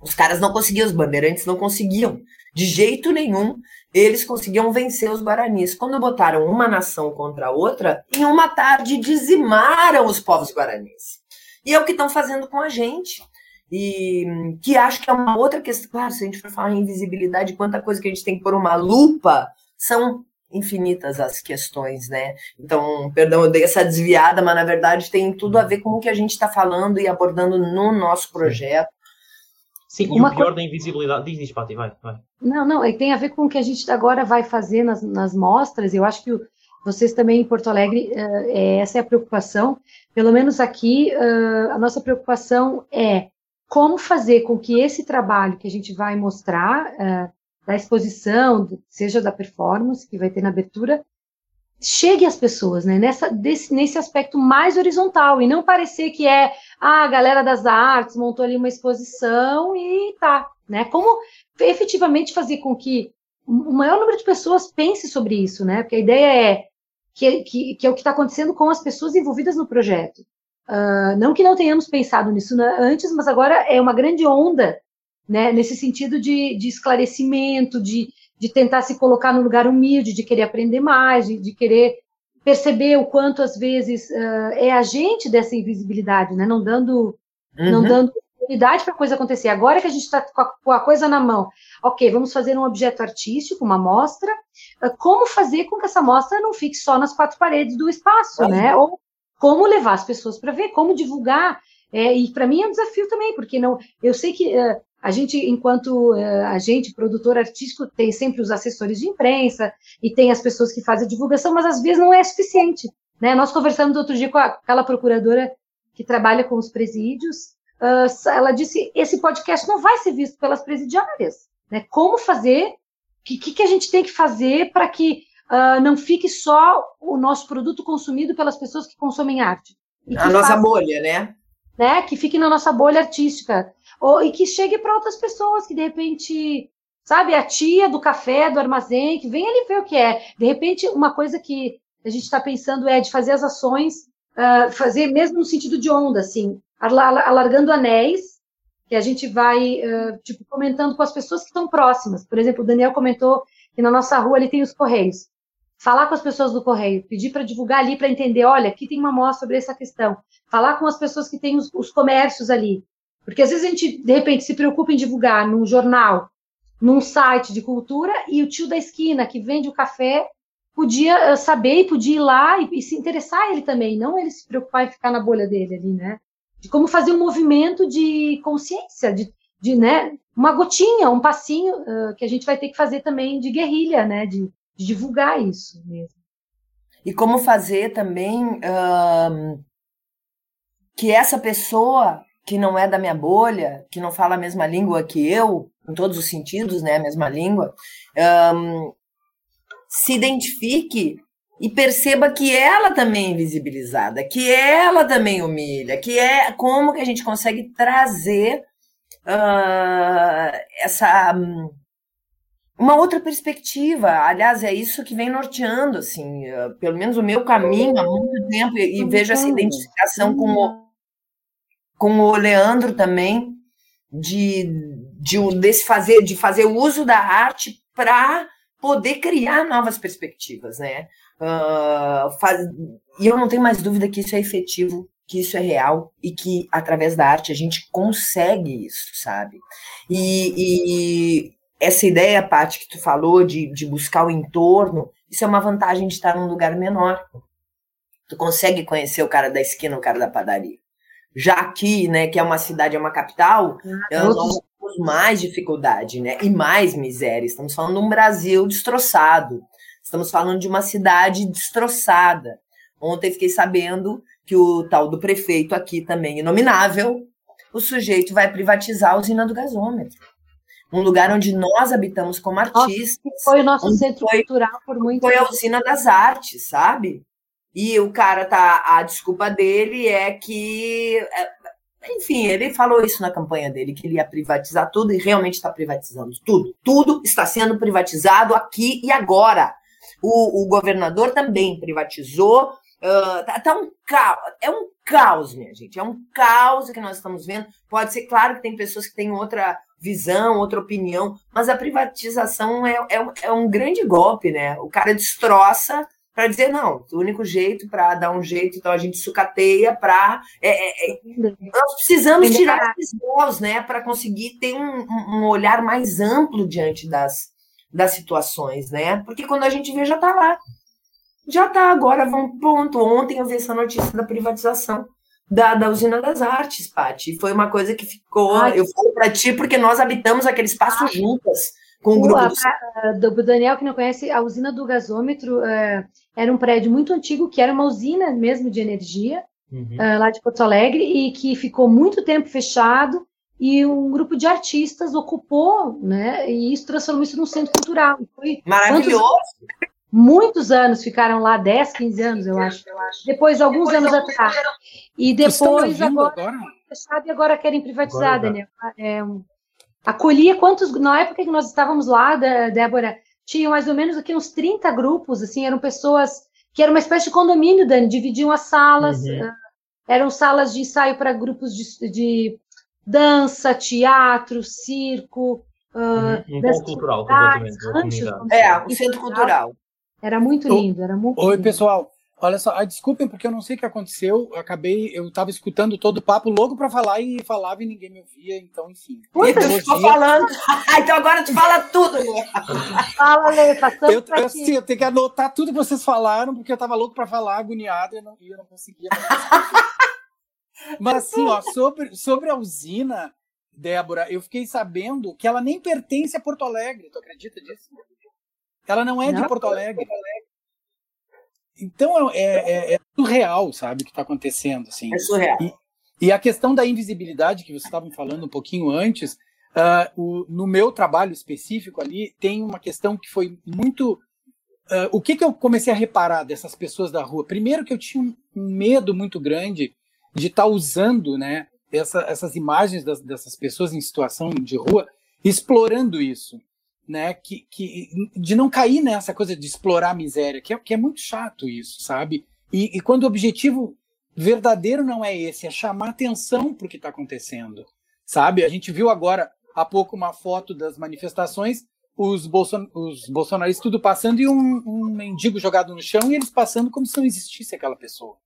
Os caras não conseguiam, os bandeirantes não conseguiam, de jeito nenhum, eles conseguiam vencer os guaranis. Quando botaram uma nação contra a outra, em uma tarde dizimaram os povos guaranis. E é o que estão fazendo com a gente. E que acho que é uma outra questão. Claro, se a gente for falar em invisibilidade, quanta coisa que a gente tem que pôr uma lupa, são infinitas as questões, né? Então, perdão, eu dei essa desviada, mas na verdade tem tudo a ver com o que a gente está falando e abordando no nosso projeto. Sim, Uma e o pior co... da invisibilidade. Diz, diz, Pati, vai, vai. Não, não, e tem a ver com o que a gente agora vai fazer nas, nas mostras. Eu acho que o, vocês também em Porto Alegre, uh, é, essa é a preocupação. Pelo menos aqui, uh, a nossa preocupação é como fazer com que esse trabalho que a gente vai mostrar uh, da exposição, seja da performance que vai ter na abertura, chegue às pessoas, né? Nessa, desse, nesse aspecto mais horizontal, e não parecer que é ah, a galera das artes montou ali uma exposição e tá, né? Como efetivamente fazer com que o maior número de pessoas pense sobre isso, né? Porque a ideia é que, que, que é o que está acontecendo com as pessoas envolvidas no projeto. Uh, não que não tenhamos pensado nisso antes, mas agora é uma grande onda, né? Nesse sentido de, de esclarecimento, de, de tentar se colocar no lugar humilde, de querer aprender mais, de, de querer perceber o quanto às vezes uh, é agente dessa invisibilidade, né? Não dando, uhum. não dando oportunidade para a coisa acontecer. Agora que a gente está com, com, a coisa na mão, ok, vamos fazer um objeto artístico, uma mostra. Uh, como fazer com que essa mostra não fique só nas quatro paredes do espaço, né? Ou como levar as pessoas para ver, como divulgar. É, e para mim é um desafio também, porque não, eu sei que uh, a gente, enquanto uh, agente, produtor artístico, tem sempre os assessores de imprensa e tem as pessoas que fazem a divulgação, mas às vezes não é suficiente. Né? Nós conversamos outro dia com aquela procuradora que trabalha com os presídios, uh, ela disse, esse podcast não vai ser visto pelas presidiárias. Né? Como fazer, o que, que a gente tem que fazer para que uh, não fique só o nosso produto consumido pelas pessoas que consomem arte? a nossa bolha, né? né? Que fique na nossa bolha artística ou, e que chegue para outras pessoas que de repente, sabe, a tia do café, do armazém, que vem ali ver o que é. De repente, uma coisa que a gente está pensando é de fazer as ações, uh, fazer mesmo no sentido de onda, assim, alargando anéis, que a gente vai, uh, tipo, comentando com as pessoas que estão próximas. Por exemplo, o Daniel comentou que na nossa rua ele tem os correios. Falar com as pessoas do correio, pedir para divulgar ali para entender, olha, aqui tem uma mostra sobre essa questão. Falar com as pessoas que têm os, os comércios ali, porque às vezes a gente, de repente, se preocupa em divulgar num jornal, num site de cultura, e o tio da esquina que vende o café podia eh, saber e podia ir lá e, e se interessar ele também, não ele se preocupar em ficar na bolha dele ali, né? De como fazer um movimento de consciência, de, de né, uma gotinha, um passinho uh, que a gente vai ter que fazer também de guerrilha, né? De, de divulgar isso mesmo. E como fazer também uh, que essa pessoa que não é da minha bolha, que não fala a mesma língua que eu, em todos os sentidos, né, a mesma língua, um, se identifique e perceba que ela também é invisibilizada, que ela também humilha, que é como que a gente consegue trazer uh, essa um, uma outra perspectiva. Aliás, é isso que vem norteando, assim, uh, pelo menos o meu caminho há muito tempo e, e vejo essa identificação com o com o Leandro também, de, de, desse fazer, de fazer uso da arte para poder criar novas perspectivas, né? Uh, faz, e eu não tenho mais dúvida que isso é efetivo, que isso é real e que através da arte a gente consegue isso, sabe? E, e essa ideia, Paty, que tu falou de, de buscar o entorno, isso é uma vantagem de estar num lugar menor. Tu consegue conhecer o cara da esquina, o cara da padaria já aqui, né, que é uma cidade, é uma capital, ah, nós temos mais dificuldade, né, e mais miséria. Estamos falando de um Brasil destroçado. Estamos falando de uma cidade destroçada. Ontem fiquei sabendo que o tal do prefeito aqui também, inominável, o sujeito vai privatizar a usina do gasômetro. Um lugar onde nós habitamos como artistas. Nossa, foi o nosso centro foi, cultural por muito Foi a usina das artes, sabe? E o cara tá. A desculpa dele é que. É, enfim, ele falou isso na campanha dele, que ele ia privatizar tudo e realmente está privatizando tudo. Tudo está sendo privatizado aqui e agora. O, o governador também privatizou. Uh, tá, tá, um caos, é um caos, minha gente. É um caos que nós estamos vendo. Pode ser claro que tem pessoas que têm outra visão, outra opinião, mas a privatização é, é, é um grande golpe, né? O cara destroça para dizer, não, o único jeito para dar um jeito, então a gente sucateia para. É, é, é, nós precisamos tirar esses véus, né, para conseguir ter um, um, olhar mais amplo diante das, das situações, né? Porque quando a gente vê, já está lá. Já está agora, vamos pronto. Ontem eu vi essa notícia da privatização da, da usina das artes, Pati. Foi uma coisa que ficou. Ai, eu falo para ti porque nós habitamos aquele espaço juntas com o grupo do... do Daniel que não conhece a usina do gasômetro é, era um prédio muito antigo que era uma usina mesmo de energia uhum. uh, lá de Porto Alegre e que ficou muito tempo fechado e um grupo de artistas ocupou, né? E isso transformou isso num centro cultural. Foi Maravilhoso! Quantos, muitos anos ficaram lá, 10, 15 anos, eu acho. Depois, alguns depois, anos atrás. E depois, agora, agora? fechado e agora querem privatizar, agora, Daniel. É, um, acolhia quantos. Na época que nós estávamos lá, Débora, tinha mais ou menos aqui uns 30 grupos, assim, eram pessoas que era uma espécie de condomínio, Dani, dividiam as salas, uhum. uh, eram salas de ensaio para grupos de, de, dança, teatro, circo. Uh, um ponto cultural, completamente. Ranchos, é, o centro cultural. Era muito lindo, era muito Oi, lindo. pessoal. Olha só, ah, desculpem porque eu não sei o que aconteceu. Eu acabei, eu estava escutando todo o papo louco para falar e falava e ninguém me ouvia, então enfim. Ui, tu ficou falando. [LAUGHS] então agora tu fala tudo, Lê. [LAUGHS] Fala, Lê, passando eu, eu, sim, eu tenho que anotar tudo que vocês falaram, porque eu estava louco para falar, agoniado, e eu não, eu não conseguia. [LAUGHS] Mas assim, ó, sobre, sobre a usina, Débora, eu fiquei sabendo que ela nem pertence a Porto Alegre, tu acredita disso? Ela não é não. de Porto Alegre. Então é, é, é, surreal, sabe, o que está acontecendo. Assim. É surreal. E, e, a questão da invisibilidade que vocês estavam falando um pouquinho antes, uh, o, no meu trabalho específico ali, tem uma questão que foi muito. Uh, o que, que eu comecei a reparar dessas pessoas da rua? Primeiro que eu tinha um medo muito grande de estar tá usando né, essa, essas imagens das, dessas pessoas em situação de rua, explorando isso né, que, que, de não cair nessa coisa de explorar a miséria, que é, que é muito chato isso, sabe? E, e quando o objetivo verdadeiro não é esse, é chamar atenção para o que está acontecendo, sabe? A gente viu agora há pouco uma foto das manifestações, os, bolson os bolsonaristas tudo passando e um, um, mendigo jogado no chão e eles passando como se não existisse aquela pessoa,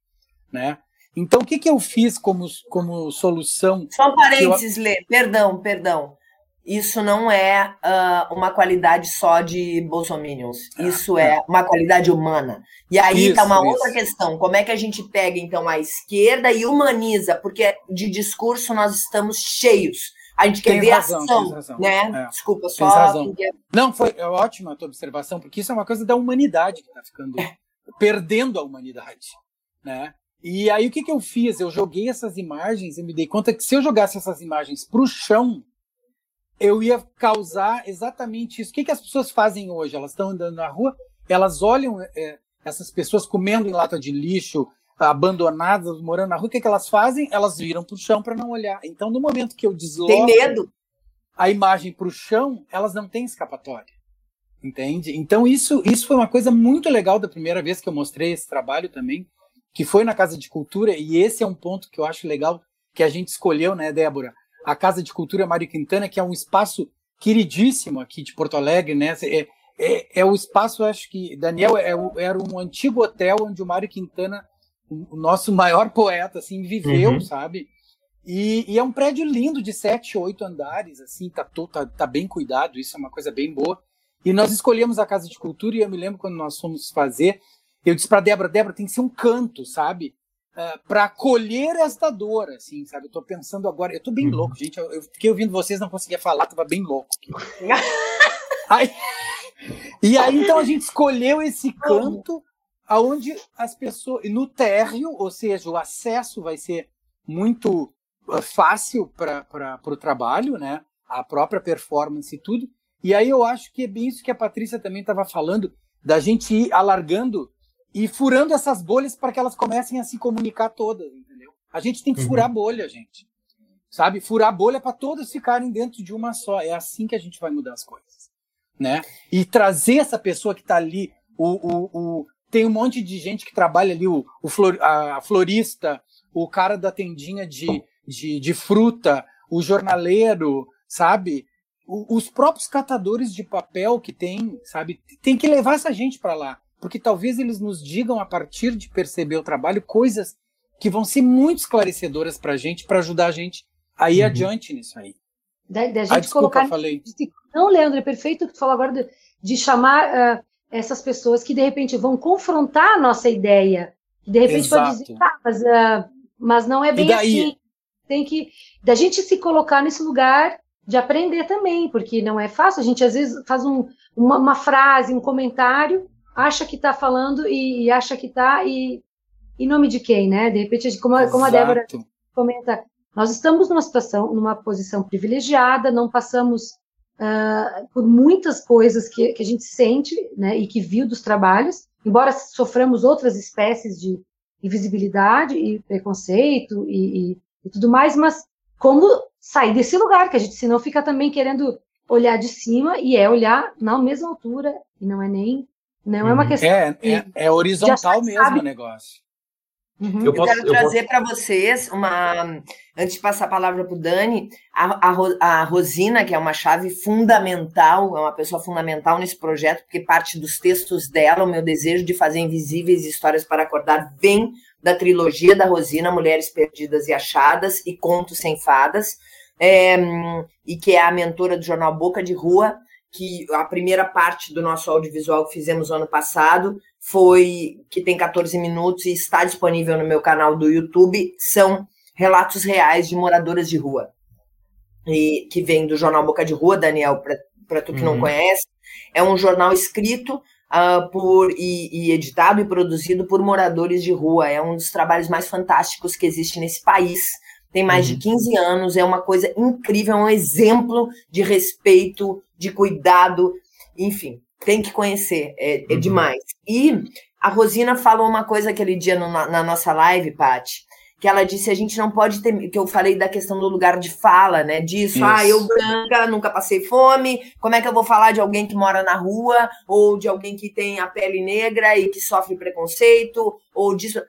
né? Então, o que, que eu fiz como, como solução? Só um parênteses, eu... Lê, perdão, perdão isso não é uh, uma qualidade só de bolsominions, isso é. uma qualidade humana. E aí está uma isso. outra questão, como é que a gente pega então a esquerda e humaniza, porque de discurso nós estamos cheios. A gente quer ver razão, ação, né? É. Desculpa, só. Não, foi ótima a tua observação, porque isso é uma coisa da humanidade que está ficando é. [LAUGHS] perdendo a humanidade, né? E aí o que, que eu fiz? Eu joguei essas imagens e me dei conta que se eu jogasse essas imagens para o chão, eu ia causar exatamente isso. O que, que as pessoas fazem hoje? Elas estão andando na rua, elas olham é, essas pessoas comendo em lata de lixo, abandonadas, morando na rua, o que, que elas fazem? Elas viram para o chão para não olhar. Então, no momento que eu desloco Tem medo. a imagem para o chão, elas não têm escapatória. Entende? Então, isso, isso foi uma coisa muito legal da primeira vez que eu mostrei esse trabalho também, que foi na Casa de Cultura, e esse é um ponto que eu acho legal que a gente escolheu, né, Débora? A Casa de Cultura Mário Quintana, que é um espaço queridíssimo aqui de Porto Alegre, né? É, é, é o espaço, acho que, Daniel, é, era um antigo hotel onde o Mário Quintana, o nosso [LAUGHS] maior poeta, assim, viveu, uhum. sabe? E, e, é um prédio lindo de sete, oito andares, assim, tá, tá, tá bem cuidado, isso é uma coisa bem boa. E nós escolhemos a Casa de Cultura e eu me lembro quando nós fomos fazer, eu disse para Débora, Débora, tem que ser um canto, sabe? Uh, é, para acolher esta dor, assim, sabe? Eu tô pensando agora, eu tô bem uhum. louco, gente. Eu, eu, fiquei ouvindo vocês, não conseguia falar, tava bem louco. [LAUGHS] aí, e aí, então, a gente escolheu esse canto aonde as pessoas. No térreo, ou seja, o acesso vai ser muito uh, fácil para o trabalho, né? A própria performance e tudo. E aí eu acho que é bem isso que a Patrícia também estava falando, da gente ir alargando e furando essas bolhas para que elas comecem a se comunicar todas, entendeu? A gente tem que uhum. furar bolha, gente. Sabe? Furar bolha para todas ficarem dentro de uma só. É assim que a gente vai mudar as coisas, né? E trazer essa pessoa que está ali, o, o, o, tem um monte de gente que trabalha ali, o, o flor, a florista, o cara da tendinha de, de, de fruta, o jornaleiro, sabe? os próprios catadores de papel que tem, sabe? Tem que levar essa gente para lá porque talvez eles nos digam, a partir de perceber o trabalho, coisas que vão ser muito esclarecedoras para a gente, para ajudar a gente a ir uhum. adiante nisso aí. Da, da gente ah, desculpa, colocar. Falei. Não, Leandro, é perfeito o que tu falou agora de, de chamar uh, essas pessoas que de repente vão confrontar a nossa ideia. De repente Exato. pode dizer, tá, mas, uh, mas não é bem assim. Tem que. Da gente se colocar nesse lugar de aprender também, porque não é fácil. A gente às vezes faz um, uma, uma frase, um comentário, acha que está falando e, e, acha que está, e em nome de quem, né? De repente, como, como a Débora comenta, nós estamos numa situação, numa posição privilegiada, não passamos uh, por muitas coisas que, que, a gente sente, né, e que viu dos trabalhos, embora soframos outras espécies de invisibilidade e preconceito e, e, e tudo mais, mas como sair desse lugar, que a gente senão fica também querendo olhar de cima e é olhar na mesma altura e não é nem não é uma uhum. questão é, é, é horizontal mesmo o negócio Uhum. Eu, posso, eu, quero trazer para vocês uma. Antes de passar a palavra para o Dani, a, a, a, Rosina, que é uma chave fundamental, é uma pessoa fundamental nesse projeto, porque parte dos textos dela, o meu desejo de fazer invisíveis histórias para acordar, vem da trilogia da Rosina, Mulheres Perdidas e Achadas e Contos Sem Fadas, é, e que é a mentora do jornal Boca de Rua, que a primeira parte do nosso audiovisual que fizemos ano passado foi que tem 14 minutos e está disponível no meu canal do YouTube, são relatos reais de moradoras de rua. E que vem do jornal Boca de Rua, Daniel, para tu que uhum. não conhece, é um jornal escrito uh, por e, e, editado e produzido por moradores de rua. É um dos trabalhos mais fantásticos que existe nesse país. Tem mais uhum. de 15 anos, é uma coisa incrível, é um exemplo de respeito, de cuidado, enfim tem que conhecer, é, é uhum. demais. E a Rosina falou uma coisa aquele dia no, na, na, nossa live, Paty, que ela disse a gente não pode ter, que eu falei da questão do lugar de fala, né? Disso, Isso. ah, eu branca, nunca passei fome, como é que eu vou falar de alguém que mora na rua, ou de alguém que tem a pele negra e que sofre preconceito, ou disso.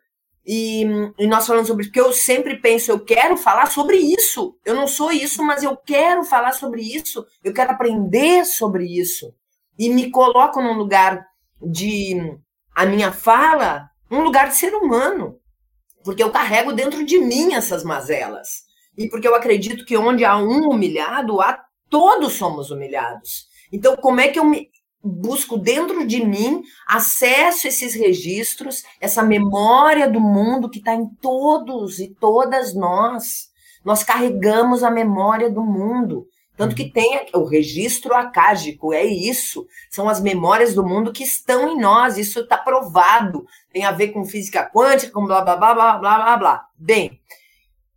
E, e, nós falamos sobre porque eu sempre penso, eu quero falar sobre isso. Eu não sou isso, mas eu quero falar sobre isso. Eu quero aprender sobre isso e me coloco num lugar de a minha fala, um lugar de ser humano, porque eu carrego dentro de mim essas mazelas. E porque eu acredito que onde há um humilhado, há todos somos humilhados. Então, como é que eu me busco dentro de mim acesso a esses registros, essa memória do mundo que está em todos e todas nós? Nós carregamos a memória do mundo. Tanto que uhum. tem o registro acágico, é isso. São as memórias do mundo que estão em nós, isso está provado. Tem a ver com física quântica, com blá, blá, blá, blá, blá, blá, blá. Bem,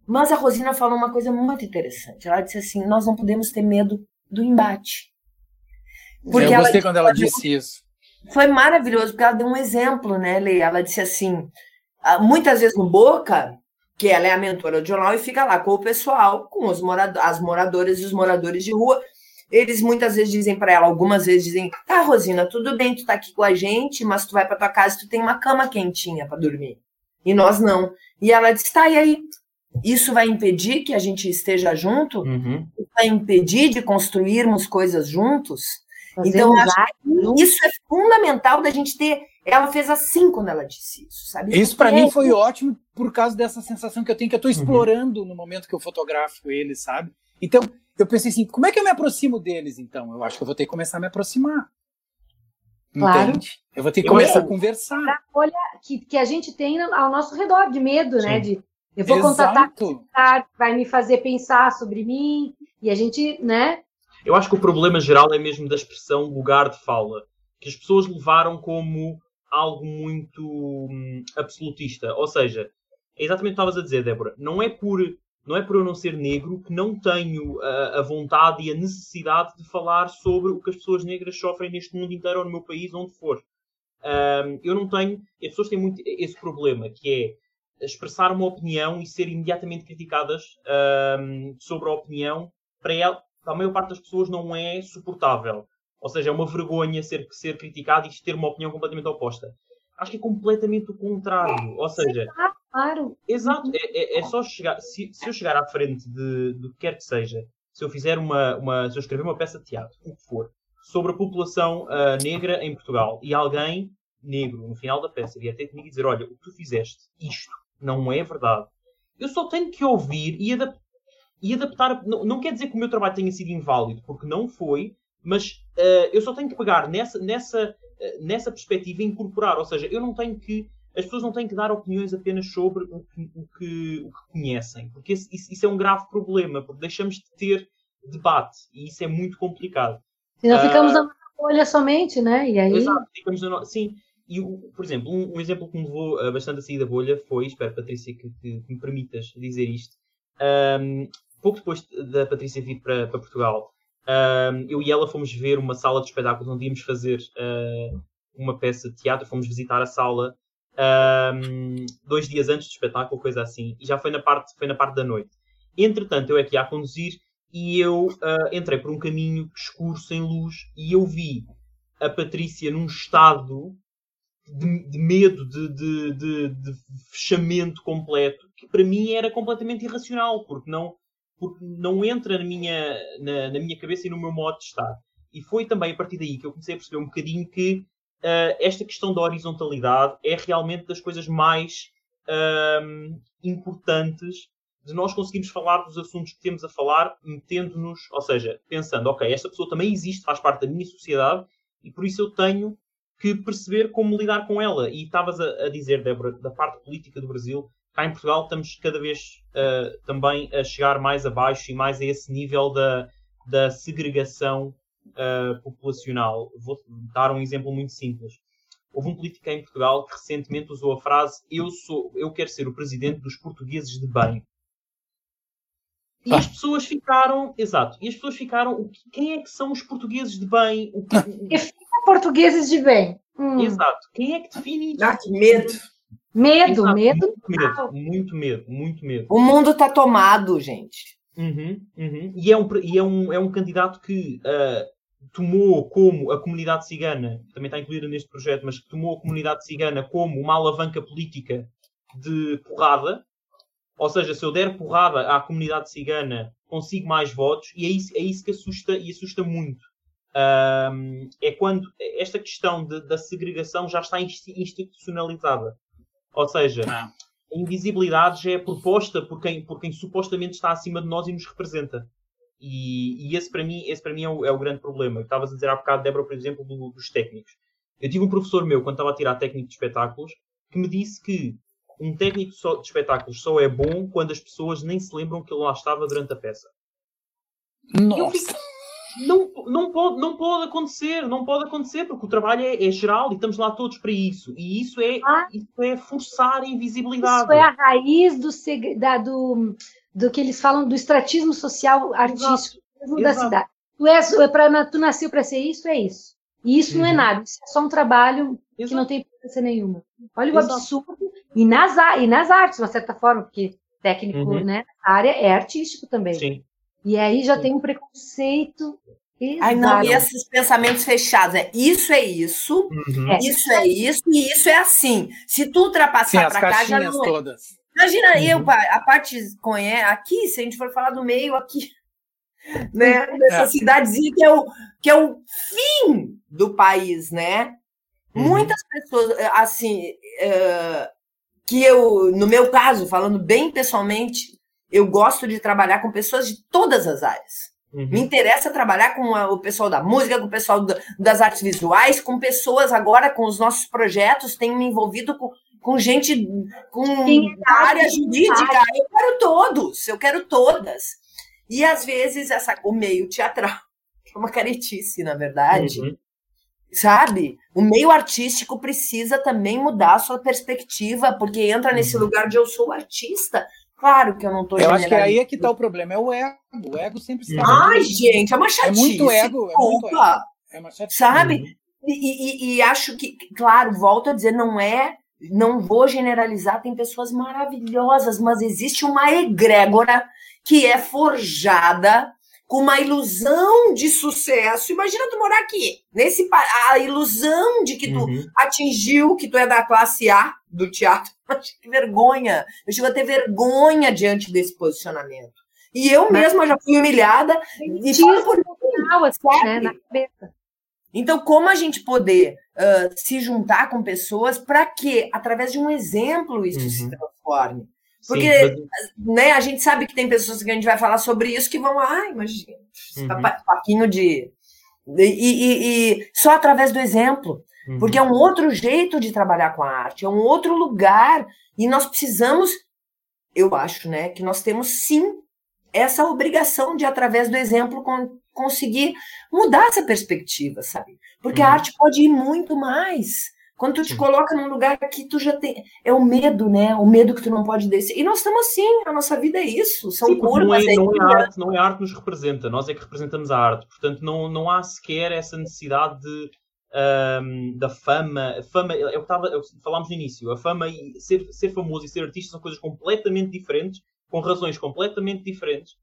mas a Rosina falou uma coisa muito interessante. Ela disse assim, nós não podemos ter medo do embate. Porque Eu gostei quando ela disse isso. Foi maravilhoso, porque ela deu um exemplo, né, Leia? Ela disse assim, ah, muitas vezes no Boca, que ela é a mentora do jornal e fica lá com o pessoal, com os moradores, as moradoras e os moradores de rua. Eles muitas vezes dizem para ela, algumas vezes dizem: "Tá, Rosina, tudo bem, tu tá aqui com a gente, mas tu vai para tua casa, tu tem uma cama quentinha para dormir". E nós não. E ela diz: "Tá, e aí, isso vai impedir que a gente esteja junto? Uhum. Vai impedir de construirmos coisas juntos?" Então, isso é fundamental da gente ter ela fez assim quando ela disse isso, sabe? Isso para mim foi ótimo por causa dessa sensação que eu tenho que eu estou uhum. explorando uhum. no momento que eu fotografo eles, sabe? Então, eu pensei assim, como é que eu me aproximo deles então? Eu acho que eu vou ter que começar a me aproximar. Claro. Entende? Eu vou ter que eu começar a conversar. Olha que, que a gente tem ao nosso redor de medo, né? Sim. né? De eu vou Exato. contatar, vai me fazer pensar sobre mim e a gente, né? Eu acho que o problema geral é mesmo da expressão lugar de fala, que as pessoas levaram como algo muito hum, absolutista. Ou seja, é exatamente o que estavas a dizer, Débora. Não é por não é por eu não ser negro que não tenho a, a, vontade e a necessidade de falar sobre o que as pessoas negras sofrem neste mundo inteiro ou no meu país, onde for. Um, eu não tenho. As pessoas têm muito esse problema, que é expressar uma opinião e ser imediatamente criticadas um, sobre a opinião. Para ela, a maior parte das pessoas não é suportável. Ou seja, é uma vergonha ser, ser criticado e ter uma opinião completamente oposta. Acho que é completamente o contrário. Ou seja, claro. Exato, é, é, é só chegar. Se, se, eu chegar à frente de, do que quer que seja, se eu fizer uma, uma. Se eu escrever uma peça de teatro, o que for, sobre a população uh, negra em Portugal e alguém negro no final da peça vier ter comigo e dizer: Olha, o que tu fizeste, isto não é verdade. Eu só tenho que ouvir e, adap e adaptar. Não, não quer dizer que o meu trabalho tenha sido inválido, porque não foi, mas uh, eu só tenho que pegar nessa, nessa, uh, nessa perspectiva e incorporar. Ou seja, eu não tenho que. As pessoas não têm que dar opiniões apenas sobre o que, o que, o que conhecem, porque isso, isso, é um grave problema, porque deixamos de ter debate e isso é muito complicado. Se não ficamos uh, na bolha somente, né? E aí... Exato, ficamos na, sim. E, por exemplo, um, um, exemplo que me levou bastante a sair da bolha foi, espero, Patrícia, que, que, que me permitas dizer isto, Um, pouco depois da Patrícia vir para, para Portugal, eu e ela fomos ver uma sala de espetáculos onde íamos fazer uh, uma peça de teatro, fomos visitar a sala dois dias antes do espetáculo, coisa assim, e já foi na parte, foi na parte da noite. Entretanto, eu é que ia a conduzir e eu uh, entrei por um caminho escuro, sem luz, e eu vi a Patrícia num estado de, de medo, de, de, de, fechamento completo, que para mim era completamente irracional, porque não, porque não entra na minha, na, na minha cabeça e no meu modo de estar. E foi também a partir daí que eu comecei a perceber um bocadinho que uh, esta questão da horizontalidade é realmente das coisas mais uh, importantes de nós conseguirmos falar dos assuntos que temos a falar, metendo-nos, ou seja, pensando, ok, esta pessoa também existe, faz parte da minha sociedade e por isso eu tenho que perceber como lidar com ela. E estavas a, a, dizer, Débora, da parte política do Brasil, cá em Portugal estamos cada vez uh, também a chegar mais abaixo e mais a esse nível da, da segregação uh, populacional. Vou dar um exemplo muito simples. Houve um político em Portugal que recentemente usou a frase eu sou, eu quero ser o presidente dos portugueses de bem. E as pessoas ficaram, exato, e as pessoas ficaram, quem é que são os portugueses de bem? O que, [LAUGHS] portugueses de bem. Hum. Exato. Quem é que define isso? Que medo. Medo, Exato. medo. Muito medo, muito medo, muito medo. O mundo está tomado, gente. Uhum, uhum. E, é um, e é, um, é um candidato que uh, tomou como a comunidade cigana, que também está incluída neste projeto, mas que tomou a comunidade cigana como uma alavanca política de porrada, ou seja, se eu der porrada à comunidade cigana, consigo mais votos, e é isso, é isso que assusta e assusta muito. Um, é quando esta questão de, da segregação já está institucionalizada. Ou seja, ah. a invisibilidade já é proposta por quem, por quem supostamente está acima de nós e nos representa. E, e esse para mim, esse para mim é, o, é o grande problema. Estavas a dizer há bocado, Débora, por exemplo, do, dos técnicos. Eu tive um professor meu, quando estava a tirar técnico de espetáculos, que me disse que um técnico de espetáculos só é bom quando as pessoas nem se lembram que ele lá estava durante a peça. Nossa. Fico... Não, não, pode, não pode acontecer, não pode acontecer, porque o trabalho é, é geral e estamos lá todos para isso. E isso é, ah, isso é forçar a invisibilidade. Isso é a raiz do, da, do, do que eles falam do extratismo social artístico Exato. da Exato. cidade. Tu, és, é pra, tu nasceu para ser isso, é isso. E isso uhum. não é uhum. nada, isso é só um trabalho Exato. que não tem importância nenhuma. Olha o absurdo e nas, e nas artes, de uma certa forma, porque técnico, uhum. né, a área é artístico também. Sim. E aí já tem um preconceito. Ai, não, e esses pensamentos fechados, é isso é isso, uhum. É. isso é isso, e isso é assim. Se tu ultrapassar para cá, já não. É. Todas. Imagina uhum. eu, a parte conhece, aqui, se a gente for falar do meio aqui, [LAUGHS] né, dessa é. cidadezinha que é, o, que é o fim do país, né? Uhum. Muitas pessoas, assim, uh, que eu, no meu caso, falando bem pessoalmente, eu gosto de trabalhar com pessoas de todas as áreas. Uhum. Me interessa trabalhar com o pessoal da música, com o pessoal das artes visuais, com pessoas agora com os nossos projetos, tenho me envolvido com, com gente com área jurídica. Eu quero todos, eu quero todas. E às vezes essa, o meio teatral, [LAUGHS] é uma caretice, na verdade. Uhum. Sabe? O meio artístico precisa também mudar a sua perspectiva, porque entra nesse uhum. lugar de eu sou artista. Claro que eu não estou Eu acho que aí é que está o problema, é o ego. O ego sempre está. Ai, gente, é uma chatice. É muito ego, é muito ego. É uma chatice. Sabe? Uhum. E, e, e, acho que, claro, volto a dizer, não é. Não vou generalizar, tem pessoas maravilhosas, mas existe uma egrégora que é forjada com uma ilusão de sucesso. Imagina tu morar aqui, nesse a ilusão de que tu uhum. atingiu, que tu é da classe A do teatro. [LAUGHS] Que vergonha! Eu chego a ter vergonha diante desse posicionamento. E eu mesma já fui humilhada e falo por final, assim, né, na cabeça. Então, como a gente poder uh, se juntar com pessoas para que, através de um exemplo, isso uhum. se transforme? Porque Sim, mas... né, a gente sabe que tem pessoas que a gente vai falar sobre isso que vão, ai, imagina, uhum. papinho de. E, e, e, só através do exemplo. Uhum. Porque é um outro jeito de trabalhar com a arte, é um outro lugar. E nós precisamos, eu acho, né, que nós temos sim essa obrigação de, através do exemplo, conseguir mudar essa perspectiva, sabe? Porque uhum. a arte pode ir muito mais Quando tu te coloca num lugar que tu já tem. É o medo, né? O medo que tu não pode descer. E nós estamos assim, a nossa vida é isso. São Sim, curvas. Não é, não, é arte, não é arte que nos representa, nós é que representamos a arte. Portanto, não, não há sequer essa necessidade de, um, da fama. A fama é o que, estava, é o que falámos no início. A fama e ser, ser famoso e ser artista são coisas completamente diferentes, com razões completamente diferentes.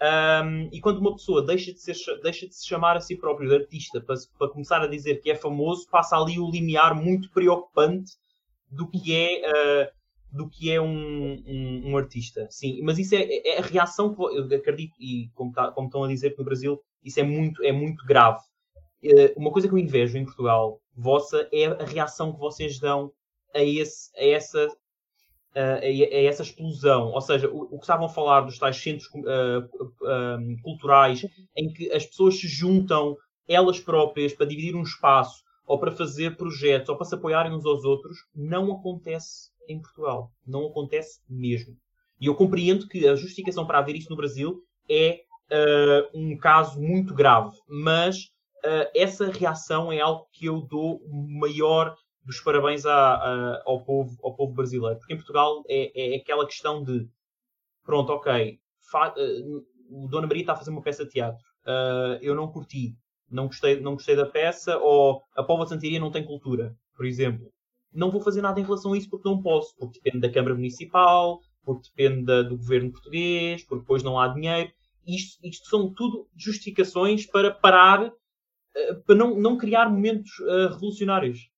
Um, e quando uma pessoa deixa de, ser, deixa de se chamar a si próprio de artista para, para, começar a dizer que é famoso, passa ali o limiar muito preocupante do que é, uh, do que é um, um, um, artista. Sim, mas isso é, é, a reação que eu acredito, e como, tá, como, estão a dizer que no Brasil, isso é muito, é muito grave. Uh, uma coisa que eu invejo em Portugal, vossa, é a reação que vocês dão a, esse, a essa uh, é, essa explosão. Ou seja, o, o, que estavam a falar dos tais centros uh, culturais em que as pessoas se juntam elas próprias para dividir um espaço ou para fazer projetos ou para se apoiarem uns aos outros, não acontece em Portugal. Não acontece mesmo. E eu compreendo que a justificação para haver isso no Brasil é uh, um caso muito grave, mas uh, essa reação é algo que eu dou maior dos parabéns a, a, ao, povo, ao povo brasileiro. Porque em Portugal é, é aquela questão de pronto, ok, fa, uh, o Dona Maria está a fazer uma peça de teatro. Uh, eu não curti, não gostei, não gostei da peça, ou a Póvoa de Santiria não tem cultura, por exemplo. Não vou fazer nada em relação a isso porque não posso, porque depende da Câmara Municipal, porque depende da, do governo português, porque depois não há dinheiro. Isto, isto são tudo justificações para parar, uh, para não, não criar momentos revolucionários.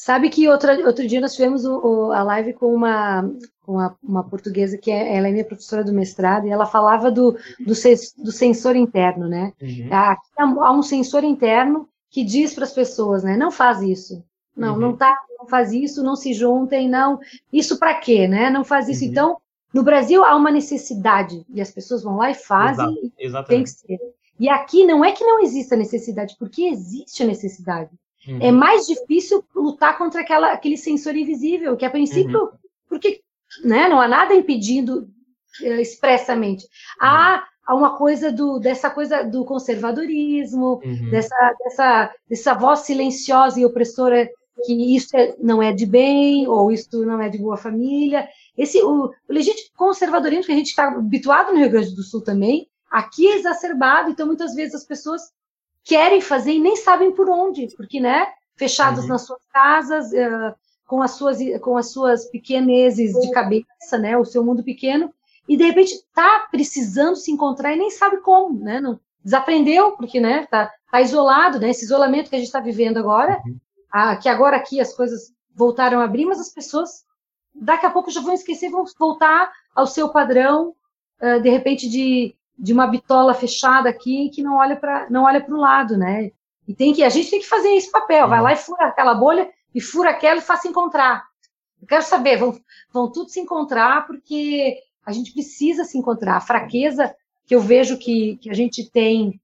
Sabe que outra, outro dia nós tivemos o, o, a live com uma, uma, uma, portuguesa que é, ela é minha professora do mestrado e ela falava do, do, do sensor interno, né? Uhum. Aqui há um sensor interno que diz para as pessoas, né? Não faz isso. Não, uhum. não tá, não faz isso, não se juntem, não. Isso para quê, né? Não faz isso. Uhum. Então, no Brasil há uma necessidade e as pessoas vão lá e fazem. Exato. E tem que ser. E aqui não é que não exista necessidade, porque existe a necessidade. É uhum. É mais difícil lutar contra aquela, aquele sensor invisível, que a princípio, uhum. porque né, não há nada impedindo uh, expressamente. Há, uhum. há uma coisa do, dessa coisa do conservadorismo, uhum. dessa, dessa, dessa voz silenciosa e opressora que isso é, não é de bem, ou isso não é de boa família. Esse, o, o legítimo conservadorismo que a gente está habituado no Rio Grande do Sul também, aqui é exacerbado, então muitas vezes as pessoas querem fazer e nem sabem por onde, porque, né, fechados uhum. nas suas casas, uh, com as suas com as suas pequeneses de cabeça, né, o seu mundo pequeno, e de repente está precisando se encontrar e nem sabe como, né, não desaprendeu porque, né, tá, tá isolado, né, esse isolamento que a gente está vivendo agora, uhum. a, que agora aqui as coisas voltaram a abrir, mas as pessoas daqui a pouco já vão esquecer, vão voltar ao seu padrão, uh, de repente de de uma bitola fechada aqui que não olha para não olha para o lado, né? E tem que a gente tem que fazer esse papel, vai lá e fura aquela bolha e fura aquela e faz se encontrar. Eu quero saber, vão, vão tudo se encontrar porque a gente precisa se encontrar. A fraqueza que eu vejo que, que a gente tem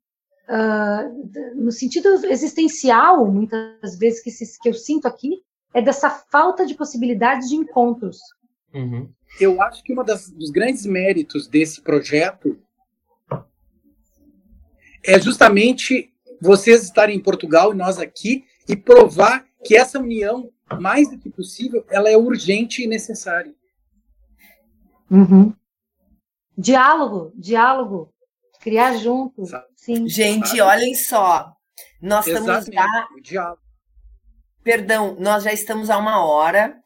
uh, no sentido existencial, muitas vezes que, se, que eu sinto aqui, é dessa falta de possibilidades de encontros. Uhum. Eu acho que um dos grandes méritos desse projeto é justamente vocês estarem em Portugal e nós aqui e provar que essa união, mais do que possível, ela é urgente e necessária. Uhum. Diálogo, diálogo, criar junto. Sim. Gente, olhem só, nós Exatamente. estamos já. Perdão, nós já estamos a uma hora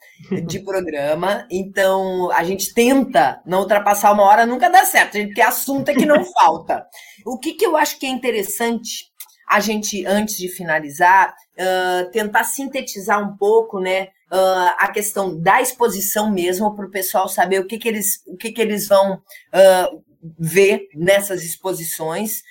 de [LAUGHS] programa, então a gente tenta não ultrapassar uma hora, nunca dá certo, porque assunto é que não [LAUGHS] falta. O que, que eu acho que é interessante a gente, antes de finalizar, uh, tentar sintetizar um pouco, né, uh, a questão da exposição mesmo, para o pessoal saber o que, que, eles, o que, que eles vão uh, ver nessas exposições,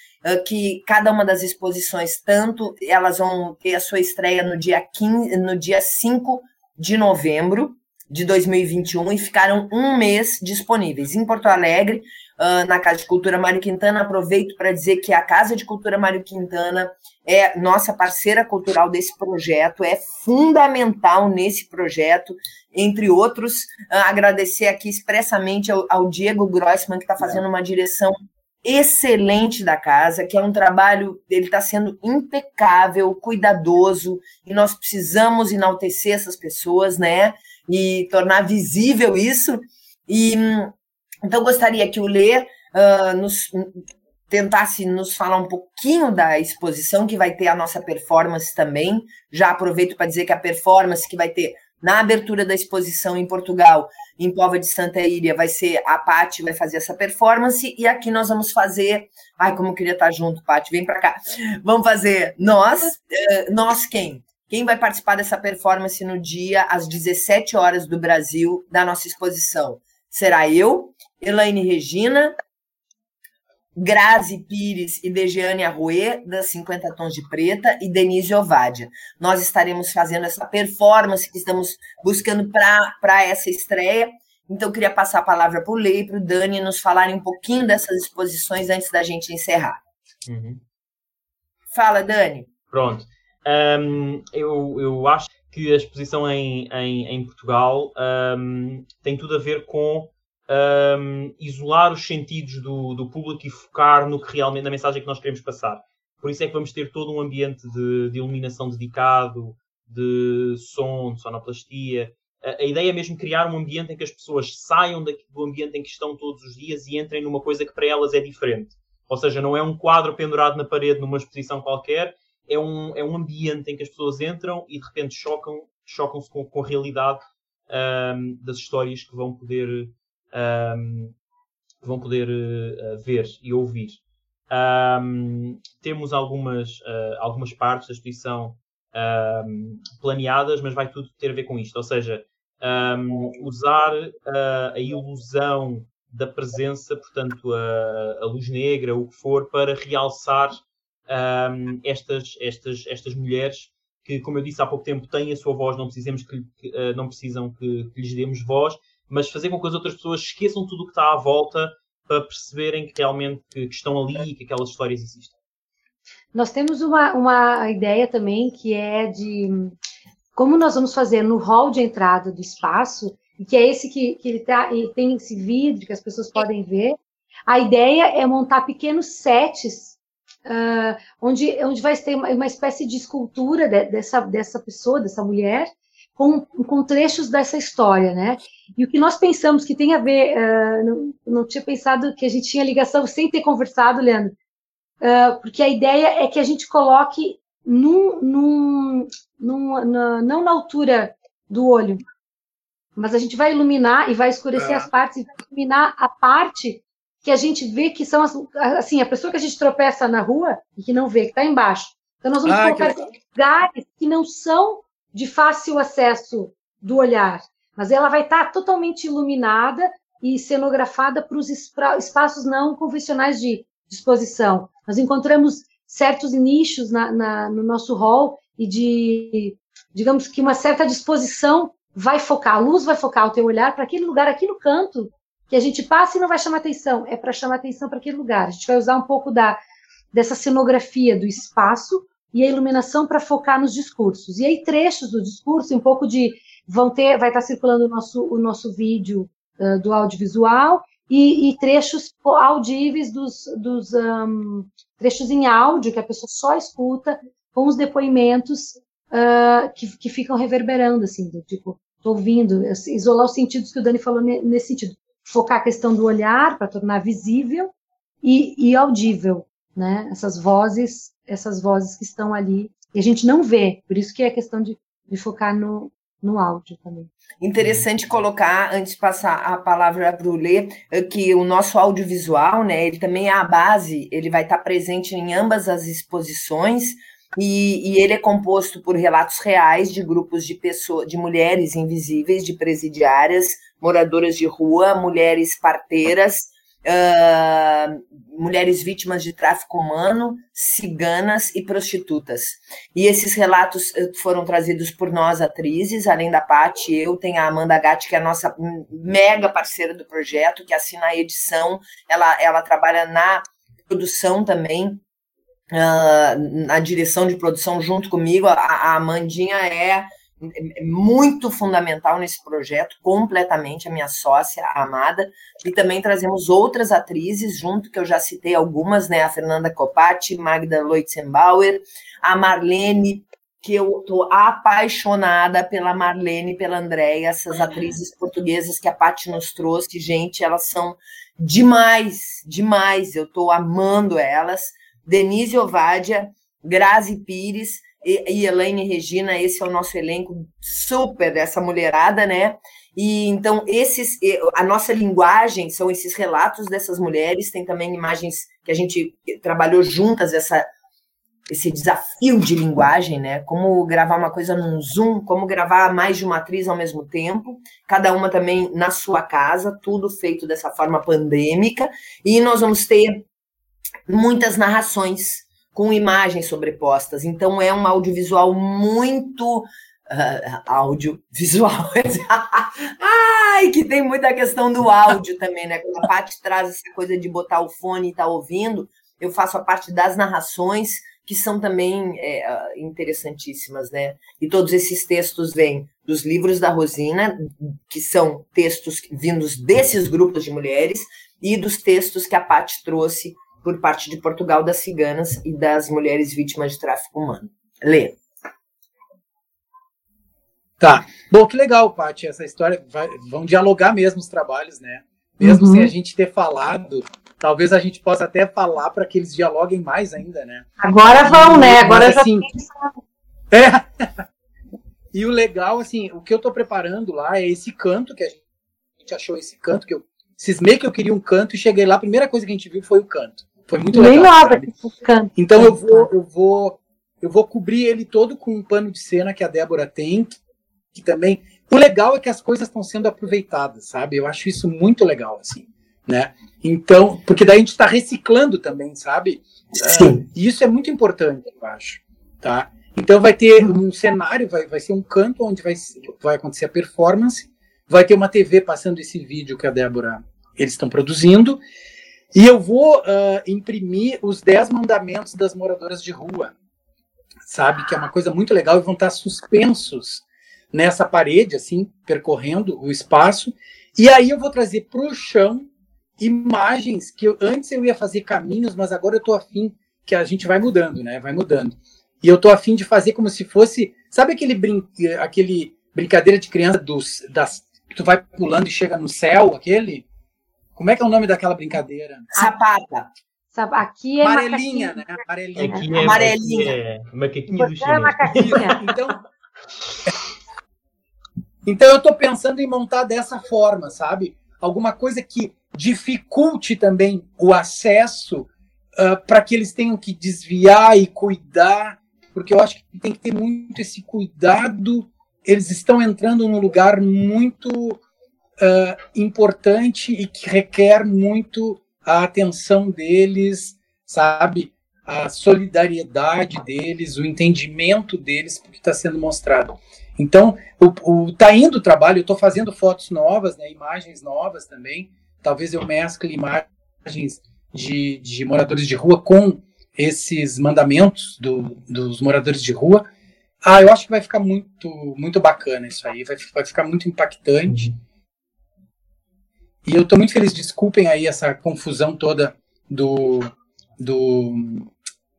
que cada uma das exposições, tanto elas vão ter a sua estreia no dia 15, no dia 5 de novembro de 2021 e ficaram um mês disponíveis. Em Porto Alegre, uh, na Casa de Cultura Mário Quintana, aproveito para dizer que a Casa de Cultura Mário Quintana é nossa parceira cultural desse projeto, é fundamental nesse projeto, entre outros, uh, agradecer aqui expressamente ao, ao Diego Grossman, que está fazendo uma direção excelente da casa, que é um trabalho, ele está sendo impecável, cuidadoso, e nós precisamos enaltecer essas pessoas, né? E tornar visível isso. E então gostaria que o Lê uh, nos tentasse nos falar um pouquinho da exposição que vai ter a nossa performance também. Já aproveito para dizer que a performance que vai ter na abertura da exposição em Portugal, em Pova de Santa Ilha, vai ser a Pati vai fazer essa performance e aqui nós vamos fazer, ai como eu queria estar junto, Pati, vem para cá. Vamos fazer nós, eh, nós quem? Quem vai participar dessa performance no dia às 17 horas do Brasil da nossa exposição? Será eu, Elaine Regina, Grazi Pires e Dejeane Arruê, das 50 Tons de Preta, e Denise Ovadia. Nós estaremos fazendo essa performance que estamos buscando para essa estreia. Então, queria passar a palavra para o Lei e para o Dani nos falarem um pouquinho dessas exposições antes da gente encerrar. Uhum. Fala, Dani. Pronto. Um, eu, eu acho que a exposição em, em, em Portugal um, tem tudo a ver com um, isolar os sentidos do, do, público e focar no que realmente, na mensagem que nós queremos passar. Por isso é que vamos ter todo um ambiente de, de iluminação dedicado, de som, de sonoplastia. A, a, ideia é mesmo criar um ambiente em que as pessoas saiam daqui, do ambiente em que estão todos os dias e entrem numa coisa que para elas é diferente. Ou seja, não é um quadro pendurado na parede numa exposição qualquer, é um, é um ambiente em que as pessoas entram e de repente chocam, chocam-se com, com a realidade um, das histórias que vão poder um, vão poder uh, ver e ouvir. Um, temos algumas, uh, algumas partes da exposição planeadas, mas vai tudo ter a ver com isto. Ou seja, usar uh, a ilusão da presença, portanto, a, a, luz negra, o que for, para realçar estas, estas, estas mulheres que, como eu disse há pouco tempo, têm a sua voz, não, precisamos que, não precisam que, que, lhes demos voz, mas fazer com que as outras pessoas esqueçam tudo o que está à volta para perceberem que realmente que, que estão ali e que aquelas histórias existem. Nós temos uma, uma ideia também que é de como nós vamos fazer no hall de entrada do espaço, e que é esse que, que ele tá, e tem esse vidro que as pessoas podem ver. A ideia é montar pequenos sets uh, onde, onde vai ter uma, uma espécie de escultura de, dessa, dessa pessoa, dessa mulher, com, com trechos dessa história, né? E o que nós pensamos que tem a ver, uh, não, não, tinha pensado que a gente tinha ligação sem ter conversado, Leandro, uh, porque a ideia é que a gente coloque num, num, num, na, não na altura do olho, mas a gente vai iluminar e vai escurecer é. as partes e vai iluminar a parte que a gente vê que são as, assim, a pessoa que a gente tropeça na rua e que não vê, que está embaixo. Então nós vamos ah, colocar que... lugares que não são de fácil acesso do olhar, mas ela vai estar totalmente iluminada e cenografada para os espaços não convencionais de exposição. Nós encontramos certos nichos na, na, no nosso hall e de, digamos que uma certa disposição vai focar, a luz vai focar o teu olhar para aquele lugar aqui no canto que a gente passa e não vai chamar atenção, é para chamar atenção para aquele lugar. A gente vai usar um pouco da, dessa cenografia do espaço e a iluminação para focar nos discursos. E aí trechos do discurso, um pouco de vão ter, vai estar tá circulando o nosso o nosso vídeo uh, do audiovisual e, e, trechos audíveis dos, dos um, trechos em áudio que a pessoa só escuta com os depoimentos uh, que, que ficam reverberando assim, do tipo, tô ouvindo, isolar os sentidos que o Dani falou nesse sentido, focar a questão do olhar para tornar visível e, e audível, né? Essas vozes essas vozes que estão ali e a gente não vê. Por isso que é questão de, de focar no, no áudio também. Interessante colocar, antes de passar a palavra para o Lê, que o nosso audiovisual, né, ele também é a base, ele vai estar presente em ambas as exposições, e, e ele é composto por relatos reais de grupos de pessoas, de mulheres invisíveis, de presidiárias, moradoras de rua, mulheres parteiras, uh, mulheres vítimas de tráfico humano, ciganas e prostitutas. E esses relatos eh, foram trazidos por nós, atrizes, além da Paty, eu, tem a Amanda Gatti, que é a nossa mega parceira do projeto, que assina a edição, ela, ela trabalha na produção também, Uh, na direção de produção junto comigo. A, a Amandinha é muito fundamental nesse projeto, completamente, a minha sócia, a Amada, e também trazemos outras atrizes junto, que eu já citei algumas, né, a Fernanda Copati, Magda Loitzenbauer, a Marlene, que eu tô apaixonada pela Marlene, pela Andréia, essas atrizes portuguesas que a Paty nos trouxe, gente, elas são demais, demais, eu tô amando elas, Denise Ovádia, Grazi Pires, e, Elaine Regina, esse é o nosso elenco super dessa mulherada, né? E então esses a nossa linguagem são esses relatos dessas mulheres, tem também imagens que a gente trabalhou juntas essa esse desafio de linguagem, né? Como gravar uma coisa num Zoom, como gravar mais de uma atriz ao mesmo tempo, cada uma também na sua casa, tudo feito dessa forma pandêmica, e nós vamos ter muitas narrações com imagens sobrepostas. Então é um audiovisual muito uh, audiovisual. [LAUGHS] Ai, que tem muita questão do áudio também, né? Quando a parte traz essa coisa de botar o fone e estar tá ouvindo, eu faço a parte das narrações, que são também é, interessantíssimas, né? E todos esses textos vêm dos livros da Rosina, que são textos vindos desses grupos de mulheres, e dos textos que a Paty trouxe por parte de Portugal das ciganas e das mulheres vítimas de tráfico humano. Lê. Tá. Bom, que legal, Paty, essa história. Vai, vão dialogar mesmo os trabalhos, né? Mesmo uhum. sem a gente ter falado, talvez a gente possa até falar para que eles dialoguem mais ainda, né? Agora vão, né? Agora Mas, já assim, É. [LAUGHS] E o legal, assim, o que eu estou preparando lá é esse canto que a gente achou esse canto que eu cismei que eu queria um canto e cheguei lá, a primeira coisa que a gente viu foi o canto. Foi muito legal. nada, então eu vou, eu vou, eu vou cobrir ele todo com um pano de cena que a Débora tem, que também. O legal é que as coisas estão sendo aproveitadas, sabe? Eu acho isso muito legal, assim, né? Então, porque daí a gente está reciclando também, sabe? Sim. Uh, e isso é muito importante, eu acho, tá? Então vai ter um cenário, vai, vai ser um canto onde vai, vai acontecer a performance, vai ter uma TV passando esse vídeo que a Débora eles estão produzindo, e eu vou uh, imprimir os 10 mandamentos das moradoras de rua, sabe? Que é uma coisa muito legal e vão estar suspensos nessa parede, assim, percorrendo o espaço. E aí eu vou trazer para o chão imagens que eu, antes eu ia fazer caminhos, mas agora eu estou afim que a gente vai mudando, né? Vai mudando. E eu estou afim de fazer como se fosse, sabe aquele brin aquele brincadeira de criança dos das tu vai pulando e chega no céu, aquele? Como é que é o nome daquela brincadeira? Sapata. Aqui é amarelinha, né? Amarelinha. Aqui é, amarelinha. É macaquinha do chinês. É macaquinha. Então, então eu estou pensando em montar dessa forma, sabe? Alguma coisa que dificulte também o acesso uh, para que eles tenham que desviar e cuidar, porque eu acho que tem que ter muito esse cuidado. Eles estão entrando num lugar muito uh, importante e que requer muito a atenção deles, sabe? A solidariedade deles, o entendimento deles, porque está sendo mostrado. Então, o, o, tá indo o trabalho, eu estou fazendo fotos novas, né, imagens novas também. Talvez eu mescle imagens de, de moradores de rua com esses mandamentos do, dos moradores de rua. Ah, eu acho que vai ficar muito, muito bacana isso aí, vai, vai ficar muito impactante. E eu estou muito feliz, desculpem aí essa confusão toda do, do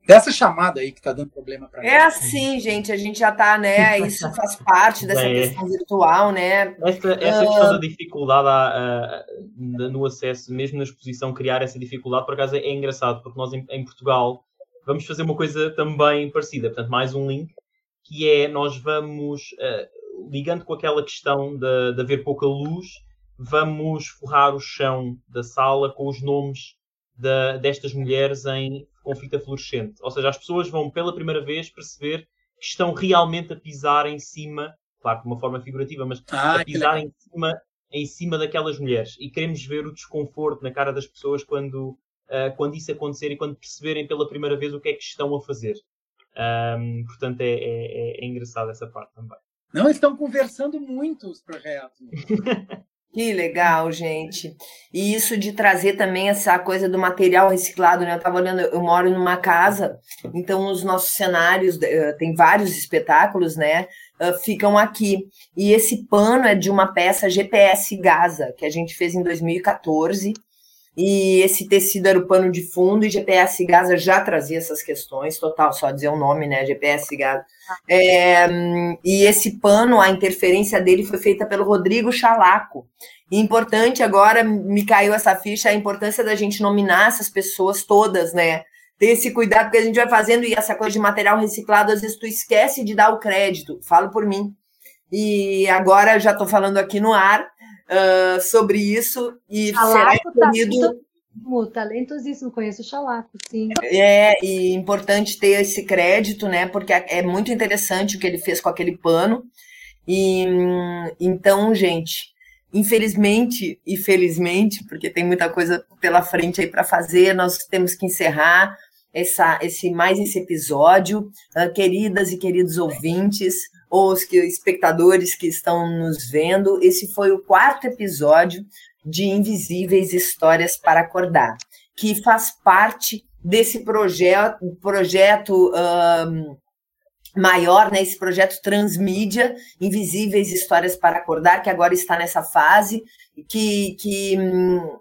dessa chamada aí que está dando problema para É assim, gente, a gente já está, né? Isso faz parte dessa é. questão virtual, né? Essa, essa uh... questão da dificuldade uh, no acesso, mesmo na exposição, criar essa dificuldade, por acaso é engraçado, porque nós em, em, Portugal vamos fazer uma coisa também parecida, portanto, mais um link, que é nós vamos, uh, ligando com aquela questão de, de haver pouca luz, vamos forrar o chão da sala com os nomes de, destas mulheres em com fita fluorescente. Ou seja, as pessoas vão pela primeira vez perceber que estão realmente a pisar em cima, claro, de uma forma figurativa, mas ah, a pisar em cima, em cima daquelas mulheres. E queremos ver o desconforto na cara das pessoas quando, uh, quando isso acontecer e quando perceberem pela primeira vez o que é que estão a fazer. Um, portanto, é, é, é, engraçado essa parte também. Não, estão conversando muito os projetos. [LAUGHS] Que legal, gente. E isso de trazer também essa coisa do material reciclado, né? Eu estava olhando, eu moro numa casa, então os nossos cenários, uh, tem vários espetáculos, né? Uh, ficam aqui. E esse pano é de uma peça GPS Gaza, que a gente fez em 2014 e esse tecido era o pano de fundo, e GPS Gaza já trazia essas questões, total, só dizer o nome, né? GPS Gaza. É, e esse pano, a interferência dele foi feita pelo Rodrigo Chalaco. E importante agora, me caiu essa ficha, a importância da gente nominar essas pessoas todas, né? Ter esse cuidado que a gente vai fazendo, e essa coisa de material reciclado, às vezes tu esquece de dar o crédito. Falo por mim. E agora já estou falando aqui no ar, uh, sobre isso e Chalaco será escolhido. Tá, talentosíssimo, conheço o Chalaco, sim. É, e importante ter esse crédito, né? Porque é muito interessante o que ele fez com aquele pano. E então, gente, infelizmente e felizmente, porque tem muita coisa pela frente aí para fazer, nós temos que encerrar essa, esse mais esse episódio, uh, queridas e queridos ouvintes ou os que, espectadores que estão nos vendo, esse foi o quarto episódio de Invisíveis Histórias para Acordar, que faz parte desse projeto, projeto um, maior, né, esse projeto Transmídia, Invisíveis Histórias para Acordar, que agora está nessa fase, que, que hum,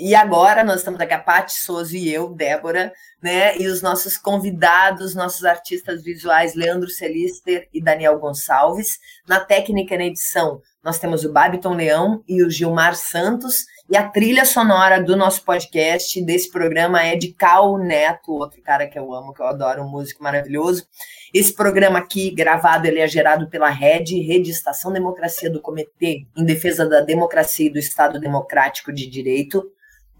e agora nós estamos aqui, a Paty Souza e eu, Débora, né? E os nossos convidados, nossos artistas visuais, Leandro Celister e Daniel Gonçalves. Na técnica e na edição, nós temos o Babiton Leão e o Gilmar Santos. E a trilha sonora do nosso podcast, desse programa, é de Cal Neto, outro cara que eu amo, que eu adoro, um músico maravilhoso. Esse programa aqui, gravado, ele é gerado pela RED, Rede Estação Democracia do Comitê em Defesa da Democracia e do Estado Democrático de Direito.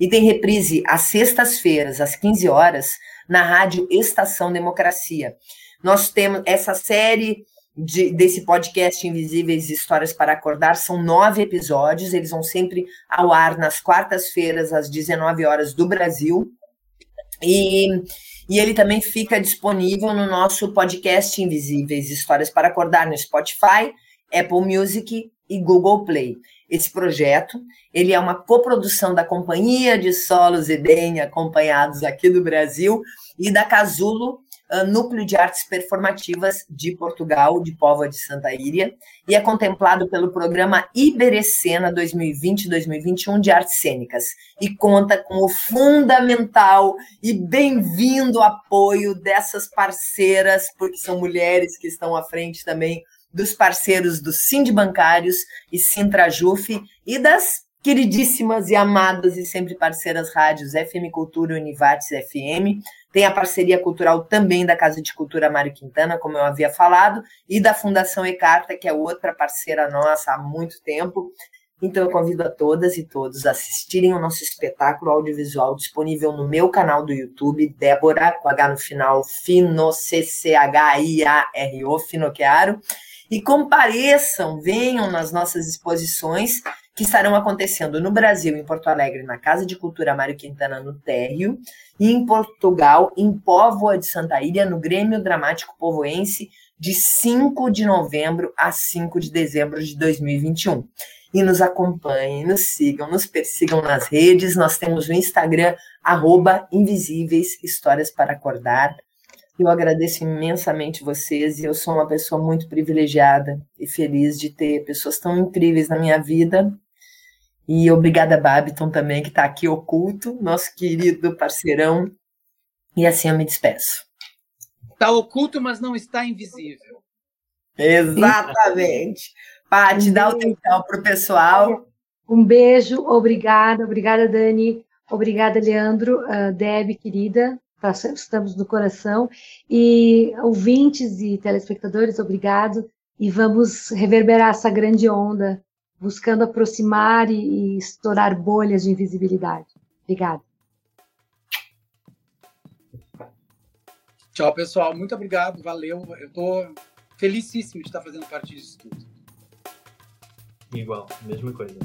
E tem reprise às sextas-feiras, às 15 horas, na rádio Estação Democracia. Nós temos essa série de, desse podcast Invisíveis Histórias para Acordar, são nove episódios, eles vão sempre ao ar nas quartas-feiras, às 19 horas do Brasil. E, e ele também fica disponível no nosso podcast Invisíveis Histórias para Acordar no Spotify, Apple Music e Google Play. Esse projeto, ele é uma coprodução da Companhia de Solos Edem, acompanhados aqui do Brasil, e da Casulo, Núcleo de Artes Performativas de Portugal, de Póvoa de Santa Íria, e é contemplado pelo programa Iberecena 2020-2021 de Artes Cênicas, e conta com o fundamental e bem-vindo apoio dessas parceiras, porque são mulheres que estão à frente também dos parceiros do Sind Bancários e Sintrajuf e das queridíssimas e amadas e sempre parceiras rádios FM Cultura e Univates FM. Tem a parceria cultural também da Casa de Cultura Mário Quintana, como eu havia falado, e da Fundação Ecarta, que é outra parceira nossa há muito tempo. Então eu convido a todas e todos a assistirem o nosso espetáculo audiovisual disponível no meu canal do YouTube, Débora, com H no final, Fino, C-C-H-I-A-R-O, Finoquearo e compareçam, venham nas nossas exposições que estarão acontecendo no Brasil, em Porto Alegre, na Casa de Cultura Mário Quintana, no Térreo, e em Portugal, em Póvoa de Santa Ilha, no Grêmio Dramático Povoense, de 5 de novembro a 5 de dezembro de 2021. E nos acompanhem, nos sigam, nos persigam nas redes. Nós temos o Instagram, arroba Invisíveis Histórias para Acordar. Eu agradeço imensamente vocês e eu sou uma pessoa muito privilegiada e feliz de ter pessoas tão incríveis na minha vida. E obrigada, Babiton, também, que está aqui oculto, nosso querido parceirão. E assim eu me despeço. Está oculto, mas não está invisível. Exatamente. Paty, dá o tchau para o pessoal. Um beijo, obrigada, obrigada, Dani. Obrigada, Leandro, uh, Deb, querida tá, estamos no coração. E ouvintes e telespectadores, obrigado. E vamos reverberar essa grande onda, buscando aproximar e, e estourar bolhas de invisibilidade. Obrigada. Tchau, pessoal. Muito obrigado. Valeu. Eu estou felicíssimo de estar fazendo parte disso tudo. Igual, mesma coisa.